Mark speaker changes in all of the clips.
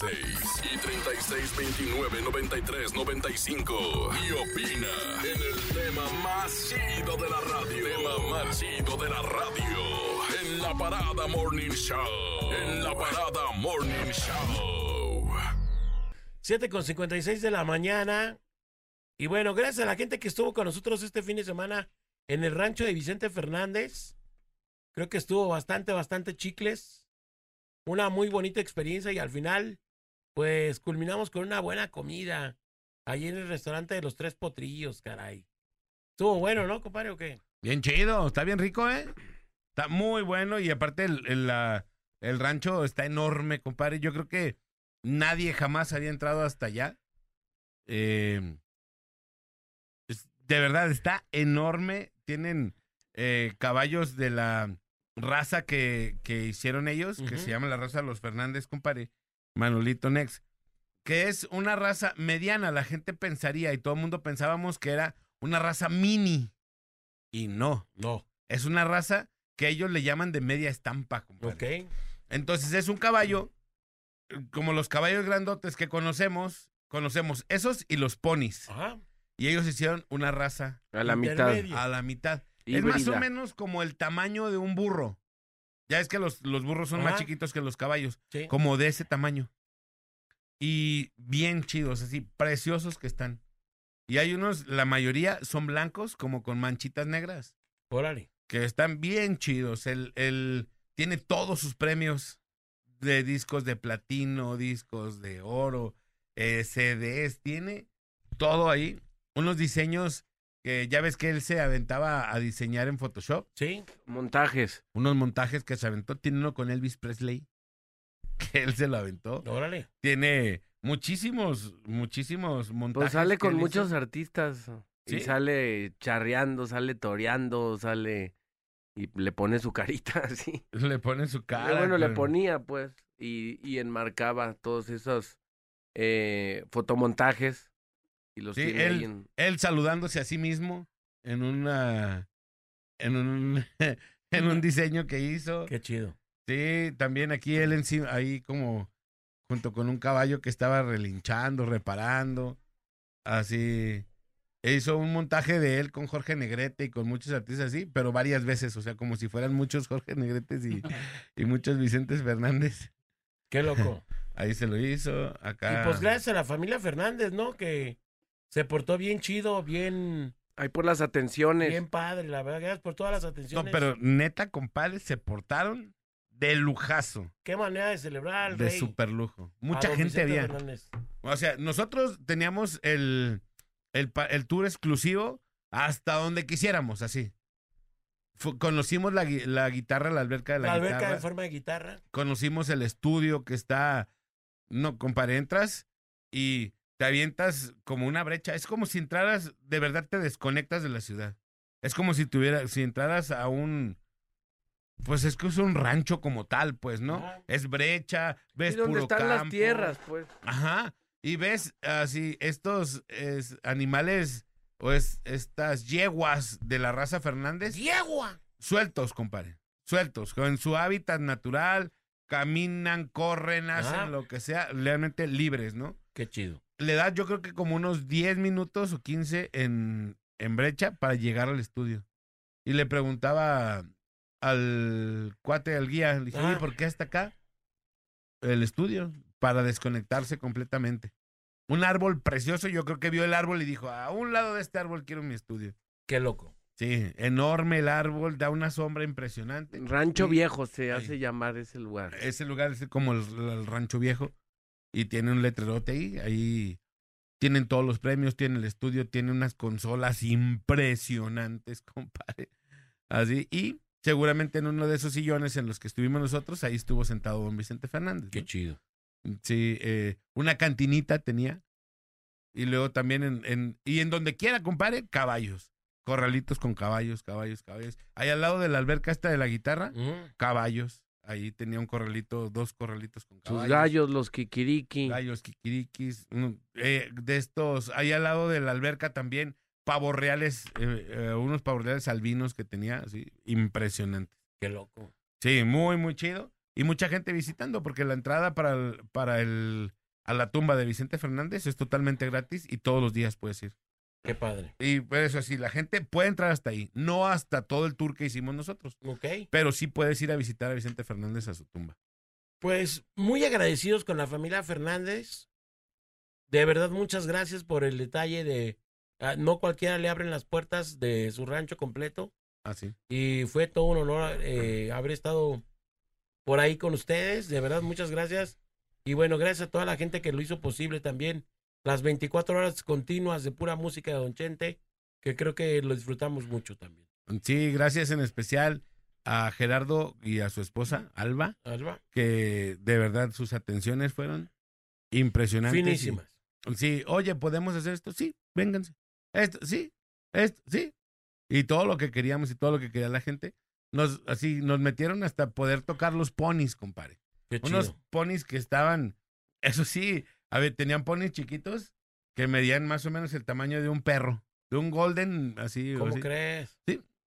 Speaker 1: 96 96 y 36 29 93 95. Y opina en el tema más chido de la radio. Tema más chido de la radio. En la parada Morning Show. En la parada Morning Show.
Speaker 2: 7 con 56 de la mañana. Y bueno, gracias a la gente que estuvo con nosotros este fin de semana en el rancho de Vicente Fernández. Creo que estuvo bastante, bastante chicles. Una muy bonita experiencia y al final, pues culminamos con una buena comida. Allí en el restaurante de los Tres Potrillos, caray. Estuvo bueno, ¿no, compadre, o qué?
Speaker 3: Bien chido, está bien rico, ¿eh? Está muy bueno y aparte el, el, la- el rancho está enorme, compadre. Yo creo que nadie jamás había entrado hasta allá. Eh, es- de verdad, está enorme. Tienen eh, caballos de la raza que, que hicieron ellos, que se llama la raza de los Fernández, compadre. Manolito Nex. Que es una raza mediana. La gente pensaría y todo el mundo pensábamos que era una raza mini. Y no.
Speaker 2: No.
Speaker 3: Es una raza que ellos le llaman de media estampa, compadre.
Speaker 2: Ok.
Speaker 3: Entonces es un caballo, como los caballos grandotes que conocemos, conocemos esos y los ponis.
Speaker 2: Ajá.
Speaker 3: Y ellos hicieron una raza
Speaker 4: A la mitad.
Speaker 3: A la mitad. Es más o menos como el tamaño de un burro. Ya es que los, los burros son más chiquitos que los caballos,
Speaker 2: Sí.
Speaker 3: como de ese tamaño. Y bien chidos, así, preciosos que están. Y hay unos, la mayoría son blancos, como con manchitas negras.
Speaker 2: Órale.
Speaker 3: que están bien chidos. El, el tiene todos sus premios de discos de platino, discos de oro, eh, CDs, tiene todo ahí. Unos diseños que ya ves que él se aventaba a diseñar en Photoshop.
Speaker 2: Sí.
Speaker 4: Montajes.
Speaker 3: Unos montajes que se aventó. Tiene uno con Elvis Presley, que él se lo aventó.
Speaker 2: Órale.
Speaker 3: Tiene muchísimos, muchísimos montajes.
Speaker 4: Pues sale con
Speaker 3: hizo.
Speaker 4: muchos artistas. Y
Speaker 3: Sí.
Speaker 4: sale charreando, sale toreando, sale. Y le pone su carita así.
Speaker 3: Le pone su cara.
Speaker 4: bueno, le
Speaker 3: con-
Speaker 4: ponía, pues. Y, y enmarcaba todos esos eh, fotomontajes. Y los
Speaker 3: Sí,
Speaker 4: tiene ahí
Speaker 3: él,
Speaker 4: en.
Speaker 3: él saludándose a sí mismo en una en un en un diseño que hizo.
Speaker 2: Qué chido.
Speaker 3: Sí, también aquí él encima ahí como junto con un caballo que estaba relinchando, reparando, así hizo un montaje de él con Jorge Negrete y con muchos artistas así, pero varias veces, o sea, como si fueran muchos Jorge Negretes y, y muchos Vicentes Fernández.
Speaker 2: Qué loco.
Speaker 3: Ahí se lo hizo, acá.
Speaker 2: Y pues gracias a la familia Fernández, ¿no? Que se portó bien chido, bien,
Speaker 4: Ahí por las atenciones.
Speaker 2: bien padre, la verdad. Gracias por todas las
Speaker 3: No,
Speaker 2: atenciones.
Speaker 3: pero neta, compadres, se portaron de lujazo,
Speaker 2: Qué manera de celebrar al
Speaker 3: de
Speaker 2: rey.
Speaker 3: super lujo. Mucha gente
Speaker 2: Vicente
Speaker 3: había.
Speaker 2: Fernández.
Speaker 3: O sea, nosotros teníamos el, el, el tour exclusivo hasta donde quisiéramos, así. Fu- conocimos la, la guitarra, la alberca de la,
Speaker 2: La alberca
Speaker 3: guitarra.
Speaker 2: en forma de guitarra.
Speaker 3: Conocimos el estudio que está. No, compadre, entras y te avientas como una brecha. Es como si entraras, de verdad te desconectas de la ciudad. Es como si tuvieras, si entraras a un. Pues es que es un rancho como tal, pues, ¿no? Es brecha, ves
Speaker 4: Y donde
Speaker 3: puro
Speaker 4: están las tierras, pues.
Speaker 3: Ajá. Y ves así estos es, animales o es, estas yeguas de la raza Fernández
Speaker 2: ¡Yegua!
Speaker 3: sueltos, compadre. Sueltos, en su hábitat natural, caminan, corren, hacen
Speaker 2: Ajá.
Speaker 3: lo que sea, realmente libres, ¿no?
Speaker 2: Qué chido.
Speaker 3: Le da yo creo que como unos 10 minutos o 15 en, en brecha para llegar al estudio. Y le preguntaba al cuate, al guía, le dije,
Speaker 2: Ah.
Speaker 3: oye, ¿por qué hasta acá? El estudio, para desconectarse completamente. Un árbol precioso, yo creo que vio el árbol y dijo, a un lado de este árbol quiero mi estudio.
Speaker 2: Qué loco.
Speaker 3: Sí, enorme el árbol, da una sombra impresionante.
Speaker 4: Rancho Viejo se hace llamar ese lugar.
Speaker 3: Ese lugar es como el, el rancho viejo y tiene un letrerote ahí. Ahí tienen todos los premios, tiene el estudio, tiene unas consolas impresionantes, compadre. Así, y seguramente en uno de esos sillones en los que estuvimos nosotros, ahí estuvo sentado don Vicente Fernández.
Speaker 2: Qué chido.
Speaker 3: Sí, eh, una cantinita tenía. Y luego también en, en, y en donde quiera, compadre, caballos. Corralitos con caballos, caballos, caballos. Ahí al lado de la alberca esta de la guitarra,
Speaker 2: Mm.
Speaker 3: caballos. Ahí tenía un corralito, dos corralitos con
Speaker 4: Sus
Speaker 3: caballos.
Speaker 4: gallos, los kikiriki.
Speaker 3: Gallos, kikirikis. eh, de estos, ahí al lado de la alberca también, pavos reales, eh, eh, unos pavos reales albinos que tenía, así, impresionante.
Speaker 2: Qué loco.
Speaker 3: Sí, muy, muy chido. Y mucha gente visitando, porque la entrada para el, para el, a la tumba de Vicente Fernández es totalmente gratis y todos los días puedes ir.
Speaker 2: Qué padre.
Speaker 3: Y por eso sí, la gente puede entrar hasta ahí, no hasta todo el tour que hicimos nosotros,
Speaker 2: Ok.
Speaker 3: pero sí puedes ir a visitar a Vicente Fernández a su tumba.
Speaker 2: Pues muy agradecidos con la familia Fernández. De verdad, muchas gracias por el detalle de ah, no cualquiera le abren las puertas de su rancho completo.
Speaker 3: Así.
Speaker 2: Y fue todo un honor eh, haber estado por ahí con ustedes. De verdad, muchas gracias. Y bueno, gracias a toda la gente que lo hizo posible también. Las 24 horas continuas de pura música de Don Chente, que creo que lo disfrutamos mucho también.
Speaker 3: Sí, gracias en especial a Gerardo y a su esposa, Alba,
Speaker 2: Alba,
Speaker 3: que de verdad sus atenciones fueron impresionantes. y-
Speaker 2: finísimas.
Speaker 3: Sí, oye, ¿podemos hacer esto? Sí, vénganse. Esto, sí, esto, sí. Y todo lo que queríamos y todo lo que quería la gente, nos, así, nos metieron hasta poder tocar los ponis, compadre. Unos ponis que estaban, eso sí, a ver, tenían ponis chiquitos que medían más o menos el tamaño de un perro, de un golden, así.
Speaker 2: ¿Cómo
Speaker 3: así.
Speaker 2: crees?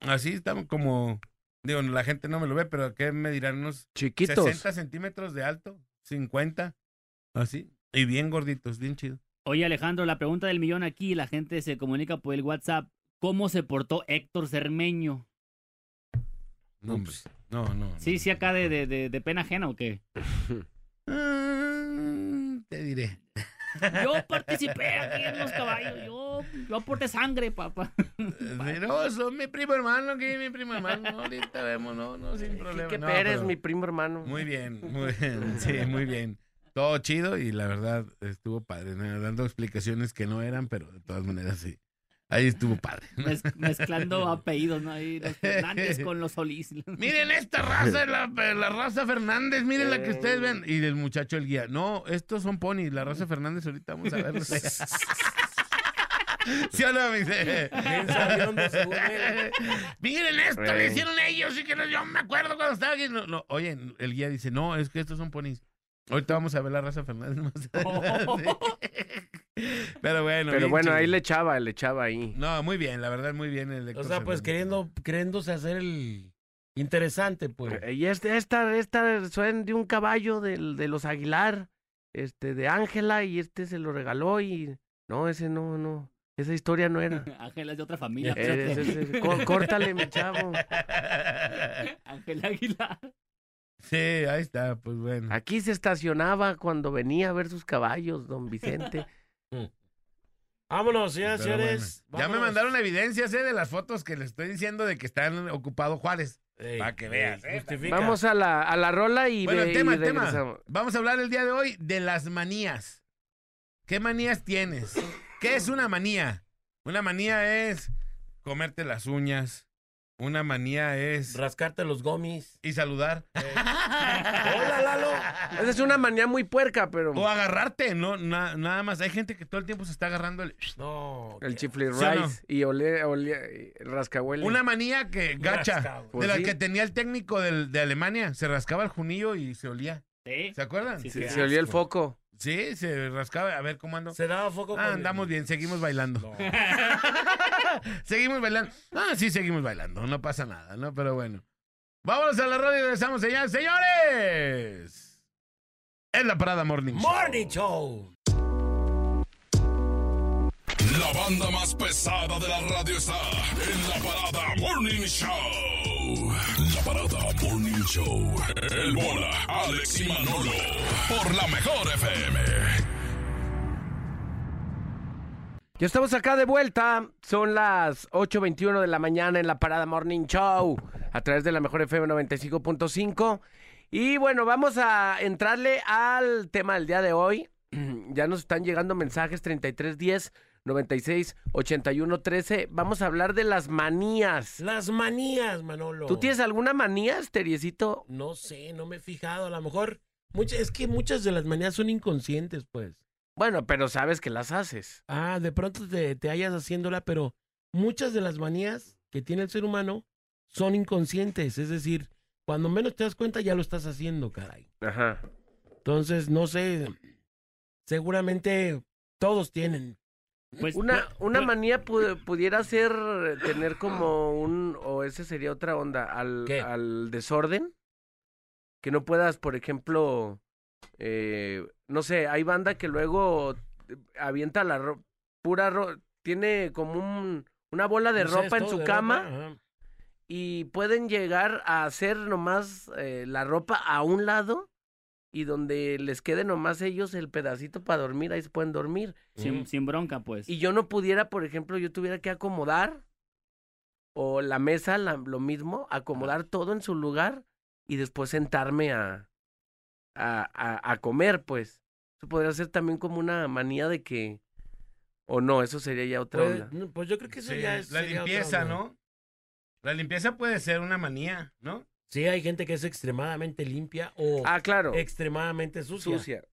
Speaker 3: Así estaban como, digo, la gente no me lo ve, pero ¿qué me dirán? Unos
Speaker 4: Chiquitos.
Speaker 3: 60 centímetros de alto, 50, así. Y bien gorditos, bien chido.
Speaker 5: Oye, Alejandro, la pregunta del millón aquí, la gente se comunica por el WhatsApp. ¿Cómo se portó Héctor Cermeño?
Speaker 3: No, hombre. No, no.
Speaker 5: Sí, sí, acá de, de, de, de pena ajena o qué?
Speaker 3: Te diré.
Speaker 5: Yo participé aquí en los caballos, yo, yo aporté sangre, papá.
Speaker 3: No, son mi primo hermano, que mi primo hermano. Ahorita vemos, no, no, sin problema.
Speaker 4: Quique
Speaker 3: No,
Speaker 4: Pérez,
Speaker 3: pero
Speaker 4: mi primo hermano.
Speaker 3: Muy bien, muy bien, sí, muy bien. Todo chido y la verdad estuvo padre, ¿no? dando explicaciones que no eran, pero de todas maneras sí. Ahí estuvo padre.
Speaker 5: Mez- mezclando apellidos, ¿no? Ahí los Fernández con los Solís.
Speaker 3: Miren esta raza, la, la raza Fernández, miren la que ustedes ven. Y el muchacho el guía, no, estos son ponis, la raza Fernández, ahorita vamos a verlos. ¿Sí o no. Miren esto, le
Speaker 4: Güey.
Speaker 3: hicieron ellos y que no, yo me acuerdo cuando estaba aquí. No, no, oye, el guía dice, no, es que estos son ponis. Ahorita vamos a ver la raza Fernández más adelante. Pero bueno.
Speaker 4: Pero
Speaker 3: bien
Speaker 4: bueno,
Speaker 3: chido.
Speaker 4: ahí le echaba, le echaba ahí.
Speaker 3: No, muy bien, la verdad, muy bien. El
Speaker 2: O sea, pues queriendo, queriéndose hacer el interesante, pues.
Speaker 4: Eh, Y este, esta, esta suena de un caballo del, de los Aguilar, este, de Ángela, y este se lo regaló y no, ese no, no, esa historia no era.
Speaker 5: Ángela es de otra familia.
Speaker 4: Eh, có- córtale, mi chavo.
Speaker 5: Ángel Aguilar.
Speaker 3: Sí, ahí está, pues bueno.
Speaker 4: Aquí se estacionaba cuando venía a ver sus caballos, don Vicente.
Speaker 2: Vámonos, señoras y señores.
Speaker 3: bueno. Ya me mandaron evidencias eh, de las fotos que les estoy diciendo de que están ocupado Juárez.
Speaker 2: Ey,
Speaker 3: Pa' que
Speaker 2: ey,
Speaker 3: veas, eh,
Speaker 2: justifica.
Speaker 4: Vamos a la, a la rola y,
Speaker 3: Bueno,
Speaker 4: ve-
Speaker 3: el tema,
Speaker 4: y
Speaker 3: el tema.
Speaker 4: regresamos.
Speaker 3: Vamos a hablar el día de hoy de las manías. ¿Qué manías tienes? ¿Qué es una manía? Una manía es comerte las uñas. Una manía es...
Speaker 2: Rascarte los gomis.
Speaker 3: Y saludar.
Speaker 2: Hola, Lalo.
Speaker 4: Esa es una manía muy puerca, pero
Speaker 3: O agarrarte, no, na- nada más. Hay gente que todo el tiempo se está agarrando el...
Speaker 2: No.
Speaker 4: el
Speaker 2: qué-
Speaker 4: chifli
Speaker 3: ¿Sí o no?
Speaker 4: rice y ole, ole, rascahuele.
Speaker 3: Una manía que gacha. De
Speaker 4: Pues
Speaker 3: la
Speaker 4: sí.
Speaker 3: que tenía el técnico del- de Alemania. Se rascaba el junillo y se olía.
Speaker 5: Sí.
Speaker 3: ¿Se acuerdan?
Speaker 5: Sí,
Speaker 4: se olía el
Speaker 2: asco.
Speaker 4: Foco.
Speaker 3: se rascaba. A ver cómo ando.
Speaker 2: Se daba foco
Speaker 3: Ah,
Speaker 2: con-
Speaker 3: andamos bien, seguimos bailando.
Speaker 2: No.
Speaker 3: seguimos bailando. Ah, sí, seguimos bailando. No pasa nada, ¿no? Pero bueno. Vámonos a la radio y regresamos, señores. ¡Señores! Es la parada Morning Show.
Speaker 2: Morning Show.
Speaker 1: La banda más pesada de la radio está en la parada Morning Show. La parada Morning Show. El bola, Alex y Manolo. Por la mejor FM.
Speaker 4: Ya estamos acá de vuelta. Son las 8.21 de la mañana en la Parada Morning Show a través de la Mejor FM 95.5. Y bueno, vamos a entrarle al tema del día de hoy. Ya nos están llegando mensajes 3310 96 81 13. Vamos a hablar de las manías.
Speaker 2: Las manías, Manolo.
Speaker 4: ¿Tú tienes alguna manía, Esteriecito?
Speaker 2: No sé, no me he fijado. A lo mejor. mucha- es que muchas de las manías son inconscientes, pues.
Speaker 4: Bueno, pero sabes que las haces.
Speaker 2: Ah, de pronto te, te hallas haciéndola, pero muchas de las manías que tiene el ser humano son inconscientes. Es decir, cuando menos te das cuenta ya lo estás haciendo, caray.
Speaker 4: Ajá.
Speaker 2: Entonces, no sé. Seguramente todos tienen.
Speaker 5: Pues,
Speaker 4: Una, una
Speaker 5: pues,
Speaker 4: manía pu- pudiera ser tener como un, o ese sería otra onda, al,
Speaker 2: ¿Qué?
Speaker 4: al desorden. Que no puedas, por ejemplo, eh, no sé, hay banda que luego avienta la ro- pura ro- tiene como un, una bola de ropa en su cama
Speaker 2: ropa,
Speaker 4: y pueden llegar a hacer nomás eh, la ropa a un lado y donde les quede nomás ellos el pedacito para dormir, ahí se pueden dormir.
Speaker 5: sin, sin bronca, pues.
Speaker 4: y yo no pudiera, por ejemplo, yo tuviera que acomodar o la mesa, la- lo mismo, acomodar todo en su lugar y después sentarme a, a, a, a comer, pues. Eso podría ser también como una manía de que, o no, eso sería ya otra
Speaker 2: Pues,
Speaker 4: onda.
Speaker 2: no, pues yo creo que eso
Speaker 3: Sí,
Speaker 2: ya es.
Speaker 3: la limpieza. ¿no? La limpieza puede ser una manía, ¿no?
Speaker 2: Sí, hay gente que es extremadamente limpia o
Speaker 4: Ah, claro,
Speaker 2: extremadamente sucia.
Speaker 4: sucia.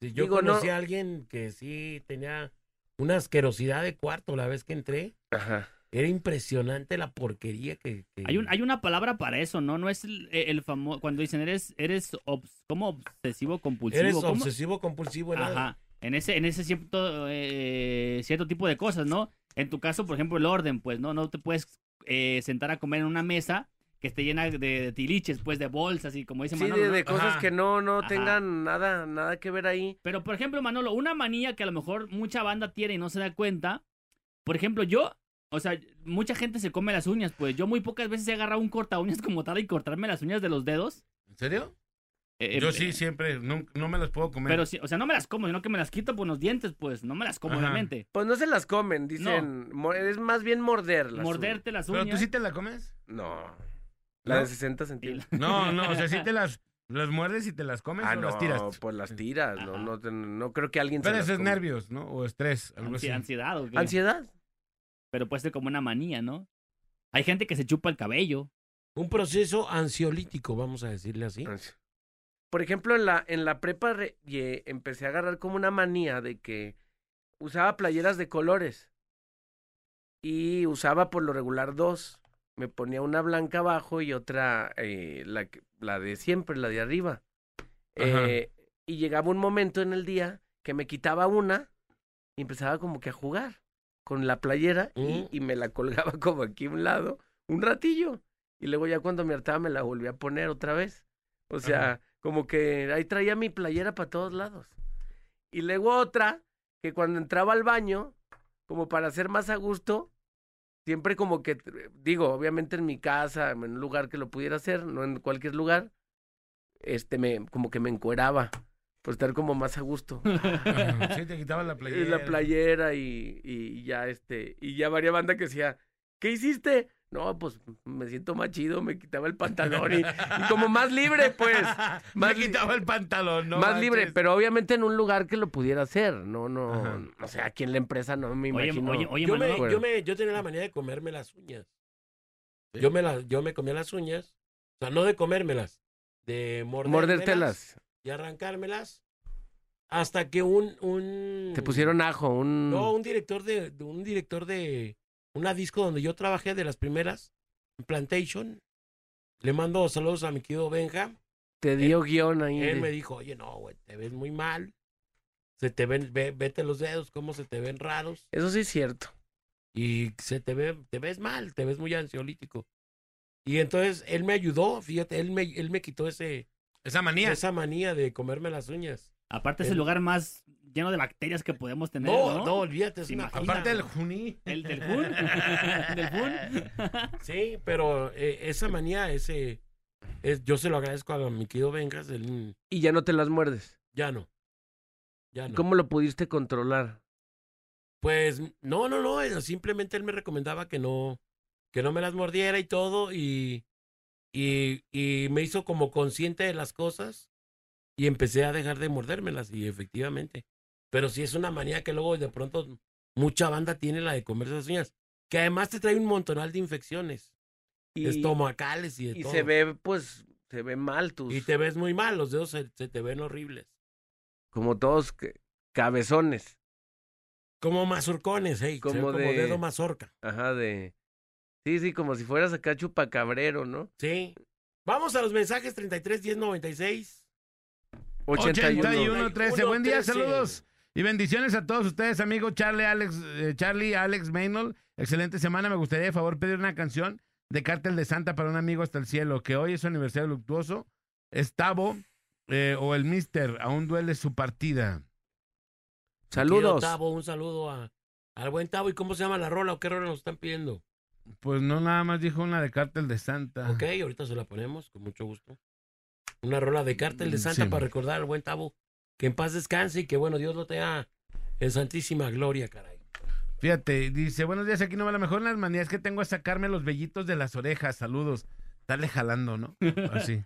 Speaker 2: Sí, yo
Speaker 4: Digo, no-
Speaker 2: conocí a alguien que sí tenía una asquerosidad de cuarto la vez que entré.
Speaker 4: Ajá.
Speaker 2: Era impresionante la porquería que. que-
Speaker 5: Hay, un, hay una palabra para eso, ¿no? No es el, el famoso. Cuando dicen eres, eres obs- como obsesivo compulsivo.
Speaker 2: Eres
Speaker 5: ¿cómo?
Speaker 2: obsesivo compulsivo. ¿no?
Speaker 5: Ajá. En ese, en ese cierto, eh, cierto tipo de cosas, ¿no? En tu caso, por ejemplo, el orden, pues, ¿no? No te puedes eh, sentar a comer en una mesa que esté llena de, de tiliches, pues, de bolsas y como dice
Speaker 4: Sí,
Speaker 5: Manolo,
Speaker 4: de,
Speaker 5: ¿no?
Speaker 4: de cosas
Speaker 3: Ajá.
Speaker 4: que no, no
Speaker 5: Ajá.
Speaker 4: tengan nada, nada que ver ahí.
Speaker 5: Pero, por ejemplo, Manolo, una manía que a lo mejor mucha banda tiene y no se da cuenta. Por ejemplo, yo, o sea, mucha gente se come las uñas, pues yo muy pocas veces he agarrado un corta uñas como tal y cortarme las uñas de los dedos.
Speaker 3: ¿En serio?
Speaker 5: Eh,
Speaker 3: Yo
Speaker 5: eh,
Speaker 3: sí, siempre, no, no me las puedo comer.
Speaker 5: Pero, sí, o sea, no me las como, sino que me las quito por los dientes, pues, no me las como,
Speaker 3: Ajá.
Speaker 5: obviamente.
Speaker 4: Pues no se las comen, dicen. mo- Es más bien morderlas.
Speaker 5: Morderte las
Speaker 3: ¿Pero
Speaker 5: uñas.
Speaker 3: tú sí te la comes?
Speaker 4: No. La
Speaker 3: ¿No?
Speaker 4: de 60 centímetros.
Speaker 3: No, no, o sea, sí te las, las muerdes y te las comes
Speaker 4: Ah,
Speaker 3: o
Speaker 4: no,
Speaker 3: las tiras.
Speaker 4: pues las tiras. No, no, te- no creo que alguien
Speaker 3: Pero
Speaker 4: se
Speaker 3: eso
Speaker 4: las
Speaker 3: es
Speaker 4: coma.
Speaker 3: nervios, ¿no? O estrés, algo
Speaker 5: Ansi-
Speaker 3: así.
Speaker 5: ansiedad o qué.
Speaker 4: ¿Ansiedad?
Speaker 5: Pero puede ser como una manía, ¿no? Hay gente que se chupa el cabello.
Speaker 2: Un proceso ansiolítico, vamos a decirle así.
Speaker 4: Ansi- Por ejemplo, en la, en la prepa re- ye- empecé a agarrar como una manía de que usaba playeras de colores. Y usaba por lo regular dos. Me ponía una blanca abajo y otra, eh, la, la de siempre, la de arriba. Eh, y llegaba un momento en el día que me quitaba una y empezaba como que a jugar con la playera y,
Speaker 2: Mm.
Speaker 4: y me la colgaba como aquí a un lado un ratillo. Y luego ya cuando me hartaba me la volví a poner otra vez. O sea,
Speaker 3: Ajá.
Speaker 4: como que ahí traía mi playera para todos lados. Y luego otra, que cuando entraba al baño, como para hacer más a gusto, siempre como que, digo, obviamente en mi casa, en un lugar que lo pudiera hacer, no en cualquier lugar, este, me, como que me encueraba, por estar como más a gusto.
Speaker 3: Sí, te quitaba la
Speaker 4: Y
Speaker 3: playera.
Speaker 4: la playera y, y ya este, y ya varia banda que decía, ¿qué hiciste? No, pues me siento más chido, me quitaba el pantalón y, y como más libre, pues.
Speaker 3: Me
Speaker 4: Más
Speaker 3: quitaba el pantalón, ¿no?
Speaker 4: más libre, pero obviamente en un lugar que lo pudiera hacer, no, no,
Speaker 3: Ajá.
Speaker 4: o sea, aquí en la empresa no me
Speaker 5: Oye,
Speaker 4: imagino.
Speaker 5: oye, oye,
Speaker 2: yo, me,
Speaker 5: Manolo.
Speaker 2: yo, me, yo tenía la manía de comerme las uñas.
Speaker 3: Sí.
Speaker 2: Yo, me la, yo me comía las uñas. O sea, no de comérmelas, de mordérmelas
Speaker 4: Mordértelas.
Speaker 2: y arrancármelas. Hasta que un... un
Speaker 4: Te pusieron ajo, un...
Speaker 2: No, un director de un director de una disco donde yo trabajé de las primeras, en Plantation. Le mando saludos a mi querido Benja.
Speaker 4: te dio guion ahí.
Speaker 2: Él
Speaker 4: de-
Speaker 2: me dijo, oye, no, güey, te ves muy mal. Se te ven, ve- vete los dedos, cómo se te ven raros.
Speaker 4: Eso sí es cierto.
Speaker 2: Y se te ve, te ves mal, te ves muy ansiolítico. Y entonces él me ayudó, fíjate, él me, él me quitó ese,
Speaker 3: Esa manía.
Speaker 2: esa manía de comerme las uñas.
Speaker 5: Aparte es el
Speaker 2: El-
Speaker 5: lugar más lleno de bacterias que podemos tener,
Speaker 2: No,
Speaker 5: ¿no?
Speaker 2: no, olvídate, es una.
Speaker 3: Aparte del juní.
Speaker 5: El del Jun. del Jun.
Speaker 2: Sí, pero eh, esa manía, ese, es, yo se lo agradezco a mi querido Vengas,
Speaker 4: Y ya no te las muerdes.
Speaker 2: ya no. Ya no.
Speaker 4: ¿Cómo lo pudiste controlar?
Speaker 2: Pues no, no, no, eh, simplemente él me recomendaba que no, que no me las mordiera y todo, y, y, y me hizo como consciente de las cosas y empecé a dejar de mordérmelas, y efectivamente. Pero sí es una manía que luego de pronto mucha banda tiene la de comerse las uñas, que además te trae un montonal de infecciones
Speaker 4: Y,
Speaker 2: estomacales y de
Speaker 4: y
Speaker 2: todo.
Speaker 4: se ve, pues, se ve mal tus...
Speaker 2: Y te ves muy mal, los dedos se, se te ven horribles.
Speaker 4: Como todos que- cabezones.
Speaker 2: Como mazurcones, hey,
Speaker 4: Como
Speaker 2: como, como
Speaker 4: de-
Speaker 2: dedo mazorca.
Speaker 4: Ajá, de... Sí, sí, como si fueras acá chupacabrero, ¿no?
Speaker 2: Sí. Vamos a los mensajes 33 10 96.
Speaker 4: 81.
Speaker 3: 81 13. Buen día,
Speaker 2: 13.
Speaker 3: saludos. Y bendiciones a todos ustedes, amigos Charlie, Alex, eh, Charlie, Alex Maynol. Excelente semana. Me gustaría, de favor, pedir una canción de Cártel de Santa para un amigo hasta el cielo, que hoy es su aniversario luctuoso. Estavo eh, o el Mister, aún duele su partida.
Speaker 4: Saludos.
Speaker 2: Tavo, un saludo a, al buen Tavo. ¿Y cómo se llama la rola o qué rola nos están pidiendo?
Speaker 3: Pues no, nada más dijo una de Cártel de Santa.
Speaker 2: Ok, ahorita se la ponemos con mucho gusto. Una rola de Cártel de Santa
Speaker 3: Sí.
Speaker 2: para recordar al buen Tavo. Que en paz descanse y que, bueno, Dios lo tenga en santísima gloria, caray.
Speaker 3: Fíjate, dice, buenos días, aquí no va la mejor las manías que tengo es sacarme los vellitos de las orejas, saludos. Dale jalando, ¿no? Así.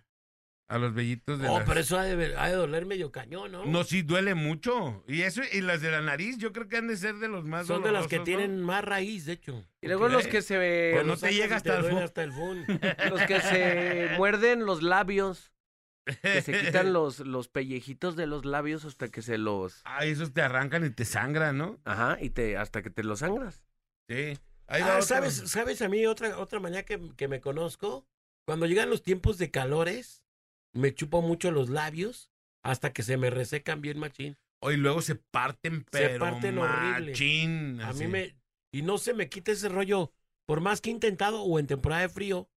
Speaker 3: A los vellitos de
Speaker 2: Oh,
Speaker 3: las...
Speaker 2: pero eso ha de, ha de doler medio cañón, ¿no?
Speaker 3: No, sí, duele mucho. Y eso, y las de la nariz, yo creo que han de ser de los más
Speaker 2: Son de las que tienen más raíz, de hecho.
Speaker 4: Y luego los que se...
Speaker 3: Pues no te llega hasta el
Speaker 2: duele
Speaker 3: fu-
Speaker 2: hasta el.
Speaker 4: Los que se muerden los labios, que se quitan los, los pellejitos de los labios hasta que se los...
Speaker 3: Ay, esos te arrancan y te sangran, ¿no?
Speaker 4: Ajá, y te hasta que te los sangras.
Speaker 3: Sí. Ahí va
Speaker 2: Ah. ¿sabes, ¿Sabes a mí otra, otra manera que, que me conozco? Cuando llegan los tiempos de calores, me chupo mucho los labios hasta que se me resecan bien machín.
Speaker 3: Hoy luego se parten, pero
Speaker 2: parten horrible.
Speaker 3: machín,
Speaker 2: A mí me... Y no se me quita ese rollo. Por más que he intentado, o en temporada de frío,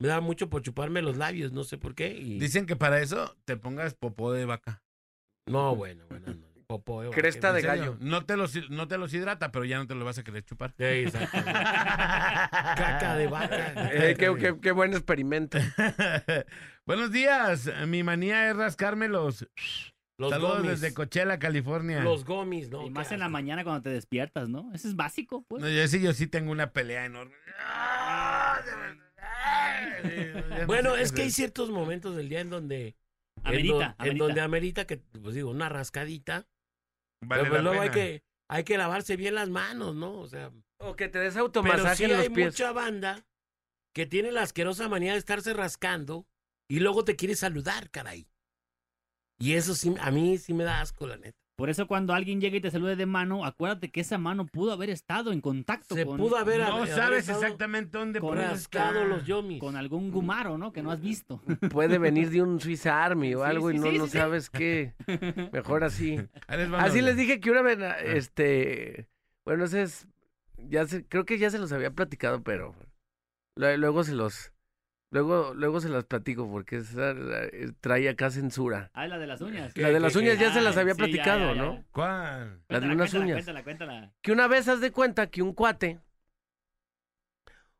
Speaker 2: me da mucho por chuparme los labios, no sé por qué. Y...
Speaker 3: Dicen que para eso te pongas popó de vaca.
Speaker 2: No, bueno, bueno, no. Popó, eh,
Speaker 4: Cresta
Speaker 2: que-
Speaker 4: de gallo.
Speaker 3: No te, los, no te los hidrata, pero ya no te lo vas a querer chupar.
Speaker 2: Sí, exacto. Caca de vaca.
Speaker 4: Eh, qué, qué- qué buen experimento.
Speaker 3: Buenos días. Mi manía es rascarme los.
Speaker 2: Los
Speaker 3: Saludos
Speaker 2: gomis.
Speaker 3: desde Coachella, California.
Speaker 2: Los gomis, ¿no?
Speaker 5: y más en la mañana cuando te despiertas, ¿no? Eso es básico, pues.
Speaker 3: No, yo sí, yo sí tengo una pelea enorme.
Speaker 2: Bueno, es que hay ciertos momentos del día en donde... en
Speaker 5: Amerita,
Speaker 2: En, donde amerita que, pues digo, una rascadita.
Speaker 3: Vale
Speaker 2: pero pues
Speaker 3: la
Speaker 2: luego hay que, hay que lavarse bien las manos, ¿no? O sea,
Speaker 4: O que te des
Speaker 2: pero
Speaker 4: automasaje
Speaker 2: sí
Speaker 4: en los
Speaker 2: hay
Speaker 4: pies.
Speaker 2: mucha banda que tiene la asquerosa manía de estarse rascando y luego te quiere saludar, caray. Y eso sí, a mí sí me da asco, la neta.
Speaker 5: Por eso cuando alguien llega y te salude de mano, acuérdate que esa mano pudo haber estado en contacto
Speaker 2: Se
Speaker 5: con,
Speaker 2: pudo haber...
Speaker 3: No
Speaker 2: haber
Speaker 3: sabes
Speaker 2: estado
Speaker 3: exactamente dónde
Speaker 5: con
Speaker 3: estar.
Speaker 2: los yomis.
Speaker 5: con algún gumaro, ¿no? Que no has visto.
Speaker 4: Puede venir de un Swiss Army o
Speaker 5: Sí,
Speaker 4: algo y
Speaker 5: sí,
Speaker 4: no,
Speaker 5: sí,
Speaker 4: no sabes qué. Mejor así. Así les dije que una vez, este, bueno, ese es, ya se, creo que ya se los había platicado, pero lue- luego se los, luego, luego se las platico porque esa, eh, trae acá censura.
Speaker 5: Ah, la de las uñas.
Speaker 4: La de las
Speaker 2: qué,
Speaker 4: uñas ya se
Speaker 5: Ah,
Speaker 4: las había
Speaker 5: sí, ya,
Speaker 4: platicado,
Speaker 5: ya, ya.
Speaker 4: ¿no?
Speaker 3: ¿Cuál?
Speaker 4: La de unas
Speaker 5: cuéntala,
Speaker 4: uñas.
Speaker 5: Cuéntala, cuéntala.
Speaker 4: Que una vez haz de cuenta que un cuate,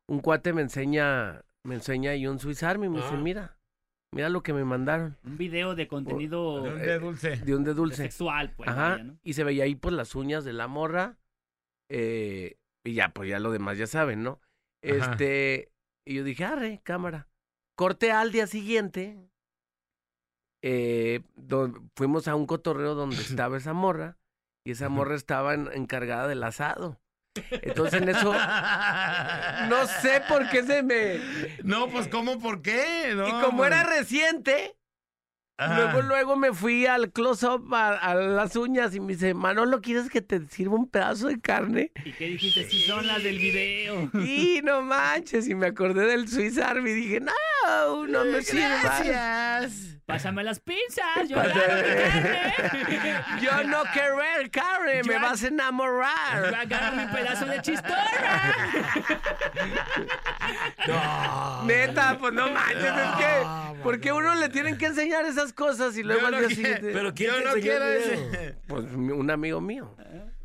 Speaker 4: un cuate me enseña, me enseña ahí un Swiss Army, me dice,
Speaker 2: Ah.
Speaker 4: mira, mira lo que me mandaron
Speaker 5: Un video de contenido
Speaker 3: De un
Speaker 4: eh,
Speaker 3: de dulce.
Speaker 4: de un de dulce.
Speaker 5: sexual, pues.
Speaker 4: Ajá.
Speaker 5: vaya, ¿no?
Speaker 4: Y se veía ahí pues las uñas de la morra. eh, y ya, pues ya lo demás ya saben, ¿no?
Speaker 3: Ajá.
Speaker 4: Este. Y yo dije, arre, cámara. Corte al día siguiente. eh, don- fuimos a un cotorreo donde estaba esa morra. Y esa morra estaba en- encargada del asado. Entonces en eso. No sé por qué se me.
Speaker 3: No, pues ¿cómo? ¿Por qué? No,
Speaker 4: y como
Speaker 3: pues-
Speaker 4: era reciente,
Speaker 3: Ajá.
Speaker 4: Luego, luego me fui al close-up a, a las uñas y me dice, Manolo, ¿quieres que te sirva un pedazo de carne?
Speaker 5: ¿Y qué dijiste? Sí, son las del video.
Speaker 4: Y no manches, y me acordé del Swiss Army y dije, no, no me sirvas.
Speaker 3: Gracias.
Speaker 5: Pásame las pinzas, yo agarro
Speaker 4: Yo no querer carne, me
Speaker 5: Yo-
Speaker 4: vas a
Speaker 5: Yo
Speaker 4: enamorar.
Speaker 5: agarro mi pedazo de chistorra.
Speaker 2: No.
Speaker 4: Neta, pues no manches, es
Speaker 2: No,
Speaker 4: que, ¿por qué uno le tienen que enseñar esas cosas y luego
Speaker 3: Yo
Speaker 4: al día siguiente?
Speaker 2: Pero ¿quién
Speaker 3: Yo
Speaker 2: te
Speaker 3: no
Speaker 2: enseñó
Speaker 3: quiero ese.
Speaker 4: Pues un amigo mío.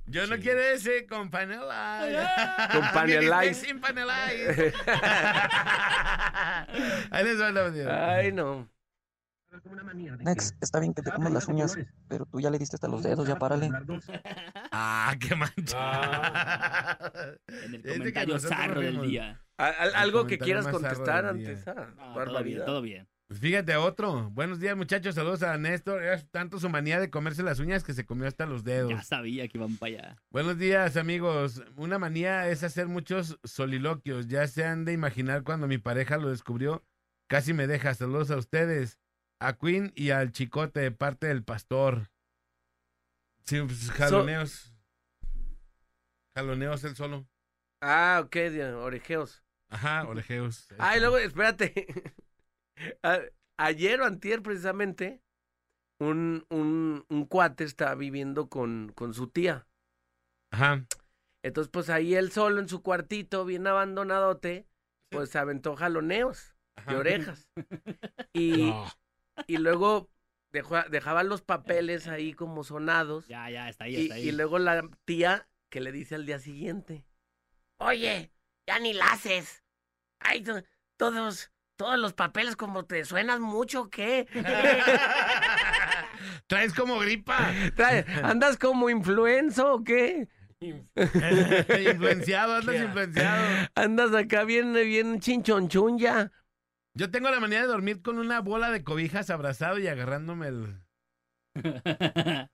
Speaker 3: Yo no quiero ese con panela.
Speaker 4: Con panela
Speaker 3: sin panela. Ahí les va audio.
Speaker 4: Ay, no.
Speaker 6: Nex, está bien que te comas las uñas, pero tú ya le diste hasta los dedos, ya párale.
Speaker 3: Ah, qué mancha.
Speaker 2: Ah.
Speaker 5: En el
Speaker 3: Es de que
Speaker 5: comentario zarro del día.
Speaker 4: Al- al- algo que quieras contestar
Speaker 3: del
Speaker 4: ante
Speaker 3: día.
Speaker 4: esa
Speaker 5: No, todo bien, todo bien.
Speaker 3: Pues Fíjate, otro. Buenos días, muchachos. Saludos a Néstor. Era tanto su manía de comerse las uñas que se comió hasta los dedos.
Speaker 5: Ya sabía que iban para allá.
Speaker 3: Buenos días, amigos. Una manía es hacer muchos soliloquios. Ya se han de imaginar cuando mi pareja lo descubrió. Casi me deja. Saludos a ustedes, a Queen y al chicote de parte del pastor. Sí, pues, jaloneos. Jaloneos él solo.
Speaker 4: Ah, ok, orejeos.
Speaker 3: Ajá, orejeos.
Speaker 4: Ah, y luego, espérate. A- Ayer o antier, precisamente, un, un, un cuate está viviendo con, con su tía.
Speaker 3: Ajá.
Speaker 4: Entonces, pues ahí él solo en su cuartito, bien abandonadote, pues se aventó jaloneos de orejas. Y,
Speaker 2: No.
Speaker 4: Y luego dejó- dejaba los papeles ahí como sonados.
Speaker 5: Ya, ya, está ahí,
Speaker 4: Y,
Speaker 5: está ahí.
Speaker 4: y luego la tía que le dice al día siguiente, oye, ya ni la haces. Ay, to- todos, todos los papeles como te suenas mucho, ¿o ¿qué?
Speaker 3: Traes como gripa.
Speaker 4: ¿Andas como influenzo o qué?
Speaker 3: influenciado, andas influenciado.
Speaker 4: Andas acá bien, bien chinchonchun ya.
Speaker 3: Yo tengo la manía de dormir con una bola de cobijas abrazado y agarrándome el...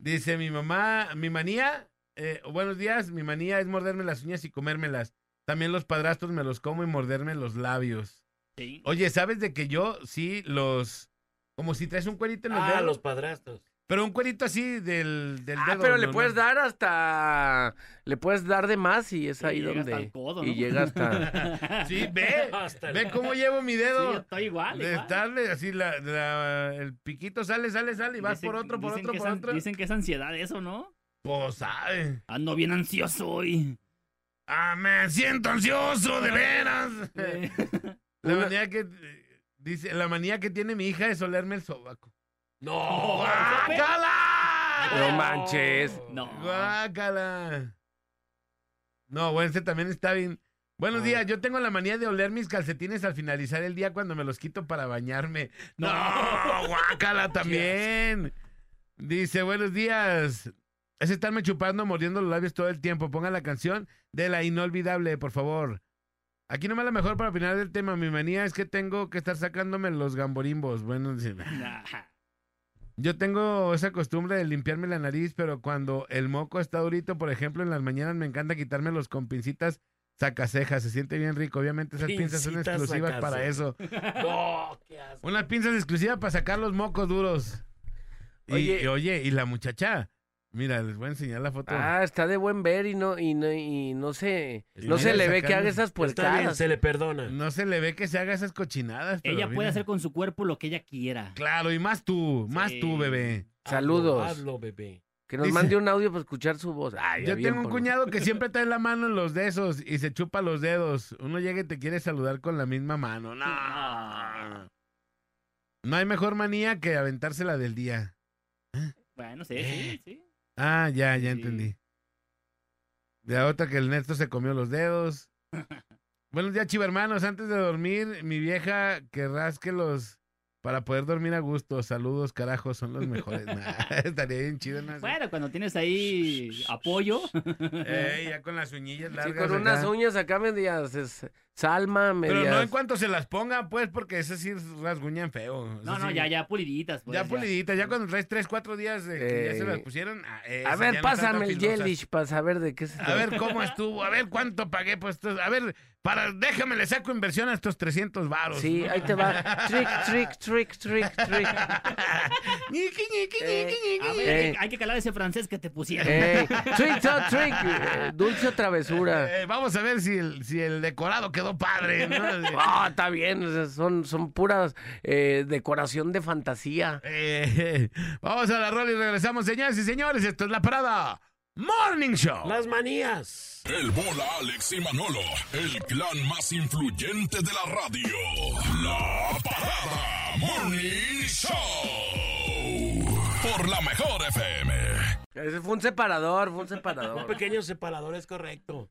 Speaker 3: Dice mi mamá, mi manía, eh, buenos días, mi manía es morderme las uñas y comérmelas. También los padrastros me los como y morderme los labios.
Speaker 5: Sí.
Speaker 3: Oye, ¿sabes de que yo sí los... Como si traes un cuerito en los
Speaker 2: Ah,
Speaker 3: dedos.
Speaker 2: los padrastros.
Speaker 3: Pero un cuerito así del, del
Speaker 4: Ah,
Speaker 3: dedo.
Speaker 4: pero le
Speaker 3: no,
Speaker 4: puedes
Speaker 3: no.
Speaker 4: dar hasta... Le puedes dar de más y es
Speaker 5: Sí,
Speaker 4: ahí donde...
Speaker 5: hasta el codo,
Speaker 4: Y llega hasta...
Speaker 3: Sí, ve.
Speaker 2: Hasta el-
Speaker 3: Ve cómo llevo mi
Speaker 5: Sí,
Speaker 3: dedo.
Speaker 5: yo estoy igual,
Speaker 3: de
Speaker 5: igual.
Speaker 3: estarle así, la, la- el piquito sale, sale, sale y vas
Speaker 5: Dicen-
Speaker 3: por otro, por otro, por otro.
Speaker 5: Dicen que es ansiedad eso, ¿no?
Speaker 3: Pues sabe.
Speaker 5: Ando bien ansioso hoy.
Speaker 3: Ah, me siento ansioso, de veras. La manía que dice, la manía que tiene mi hija es olerme el sobaco.
Speaker 2: No.
Speaker 3: ¡Guácala!
Speaker 4: No manches.
Speaker 5: No.
Speaker 3: ¡Guácala! No, bueno, este también está bien. Buenos días, yo tengo la manía de oler mis calcetines al finalizar el día cuando me los quito para bañarme. No, guácala también. Dice, buenos días. Es estarme chupando, mordiendo los labios todo el tiempo. Ponga la canción de la inolvidable, por favor. Aquí nomás la mejor para opinar del tema. Mi manía es que tengo que estar sacándome los gamborimbos. Bueno, dice,
Speaker 5: Nah.
Speaker 3: Yo tengo esa costumbre de limpiarme la nariz, pero cuando el moco está durito, por ejemplo, en las mañanas me encanta quitármelos con pincitas sacacejas. Se siente bien rico. Obviamente esas pinzas son exclusivas para eso.
Speaker 2: No, qué asco.
Speaker 3: Unas pinzas exclusivas para sacar los mocos duros. Y,
Speaker 4: Oye.
Speaker 3: y, oye, y la muchacha, mira, les voy a enseñar la foto.
Speaker 4: Ah, está de buen ver y no, y no, y no se, no
Speaker 3: Mira,
Speaker 4: se le ve que
Speaker 3: sacando-
Speaker 4: haga esas
Speaker 2: Está bien,
Speaker 4: puercadas.
Speaker 2: se le perdona.
Speaker 3: No se le ve que se haga esas cochinadas. pero
Speaker 5: Ella
Speaker 3: mira.
Speaker 5: puede hacer con su cuerpo lo que ella quiera.
Speaker 3: Claro, y más tú, más
Speaker 5: Sí.
Speaker 3: tú, bebé.
Speaker 4: Saludos.
Speaker 2: Hazlo, hazlo, bebé.
Speaker 4: Que nos
Speaker 3: Dice-
Speaker 4: mande un audio para escuchar su voz. Ay,
Speaker 3: Yo
Speaker 4: bien
Speaker 3: tengo un
Speaker 4: por-
Speaker 3: cuñado que siempre trae la mano en los de esos y se chupa los dedos. Uno llega y te quiere saludar con la misma mano. No. No hay mejor manía que aventársela del día.
Speaker 5: Bueno, sí, sí,
Speaker 3: Eh.
Speaker 5: sí.
Speaker 3: Ah, ya, ya
Speaker 5: Sí.
Speaker 3: entendí. De otra que el Néstor se comió los dedos. Buenos días, chivermanos. Antes de dormir, mi vieja que rasque los para poder dormir a gusto. Saludos, carajos, son los mejores. Nah, estaría bien chido, ¿no?
Speaker 5: Bueno, cuando tienes ahí apoyo.
Speaker 3: Ey, ya con las uñillas
Speaker 4: Sí,
Speaker 3: largas.
Speaker 4: con unas
Speaker 3: acá.
Speaker 4: uñas acá medias es- salma, medias.
Speaker 3: Pero no en cuanto se las ponga, pues, porque esas sí rasguñan feo.
Speaker 5: No, no,
Speaker 3: sí-
Speaker 5: ya, ya puliditas. Pues,
Speaker 3: Ya puliditas, ya cuando traes tres, cuatro días de que ya se
Speaker 4: Eh.
Speaker 3: las pusieron. ah,
Speaker 4: A
Speaker 3: esas
Speaker 4: ver,
Speaker 3: no
Speaker 4: pásame el. Yelish para saber de qué se
Speaker 3: A ver cómo estuvo, a ver cuánto pagué estos. A ver, para, déjame, le saco inversión a estos 300 varos.
Speaker 4: Sí, ahí te va. Trick, trick, trick, trick, trick. Eh.
Speaker 5: A ver,
Speaker 4: Eh.
Speaker 5: hay, que- calar ese francés que te pusieron.
Speaker 4: Ey, trick, to trick. eh, Dulce o travesura.
Speaker 3: Eh, vamos a ver si el, si el decorado quedó padre. ¿no?
Speaker 4: Ah, está bien. son, son puras eh, decoración de fantasía.
Speaker 3: Eh, vamos a la rola y regresamos, señores y señores. Esto es la parada Morning Show.
Speaker 2: Las manías.
Speaker 1: El bola Alex y Manolo, el clan más influyente de la radio. La parada Morning Show. Por la mejor FM.
Speaker 4: Ese fue un separador, fue un
Speaker 2: Un
Speaker 4: separador.
Speaker 2: pequeño separador, es correcto.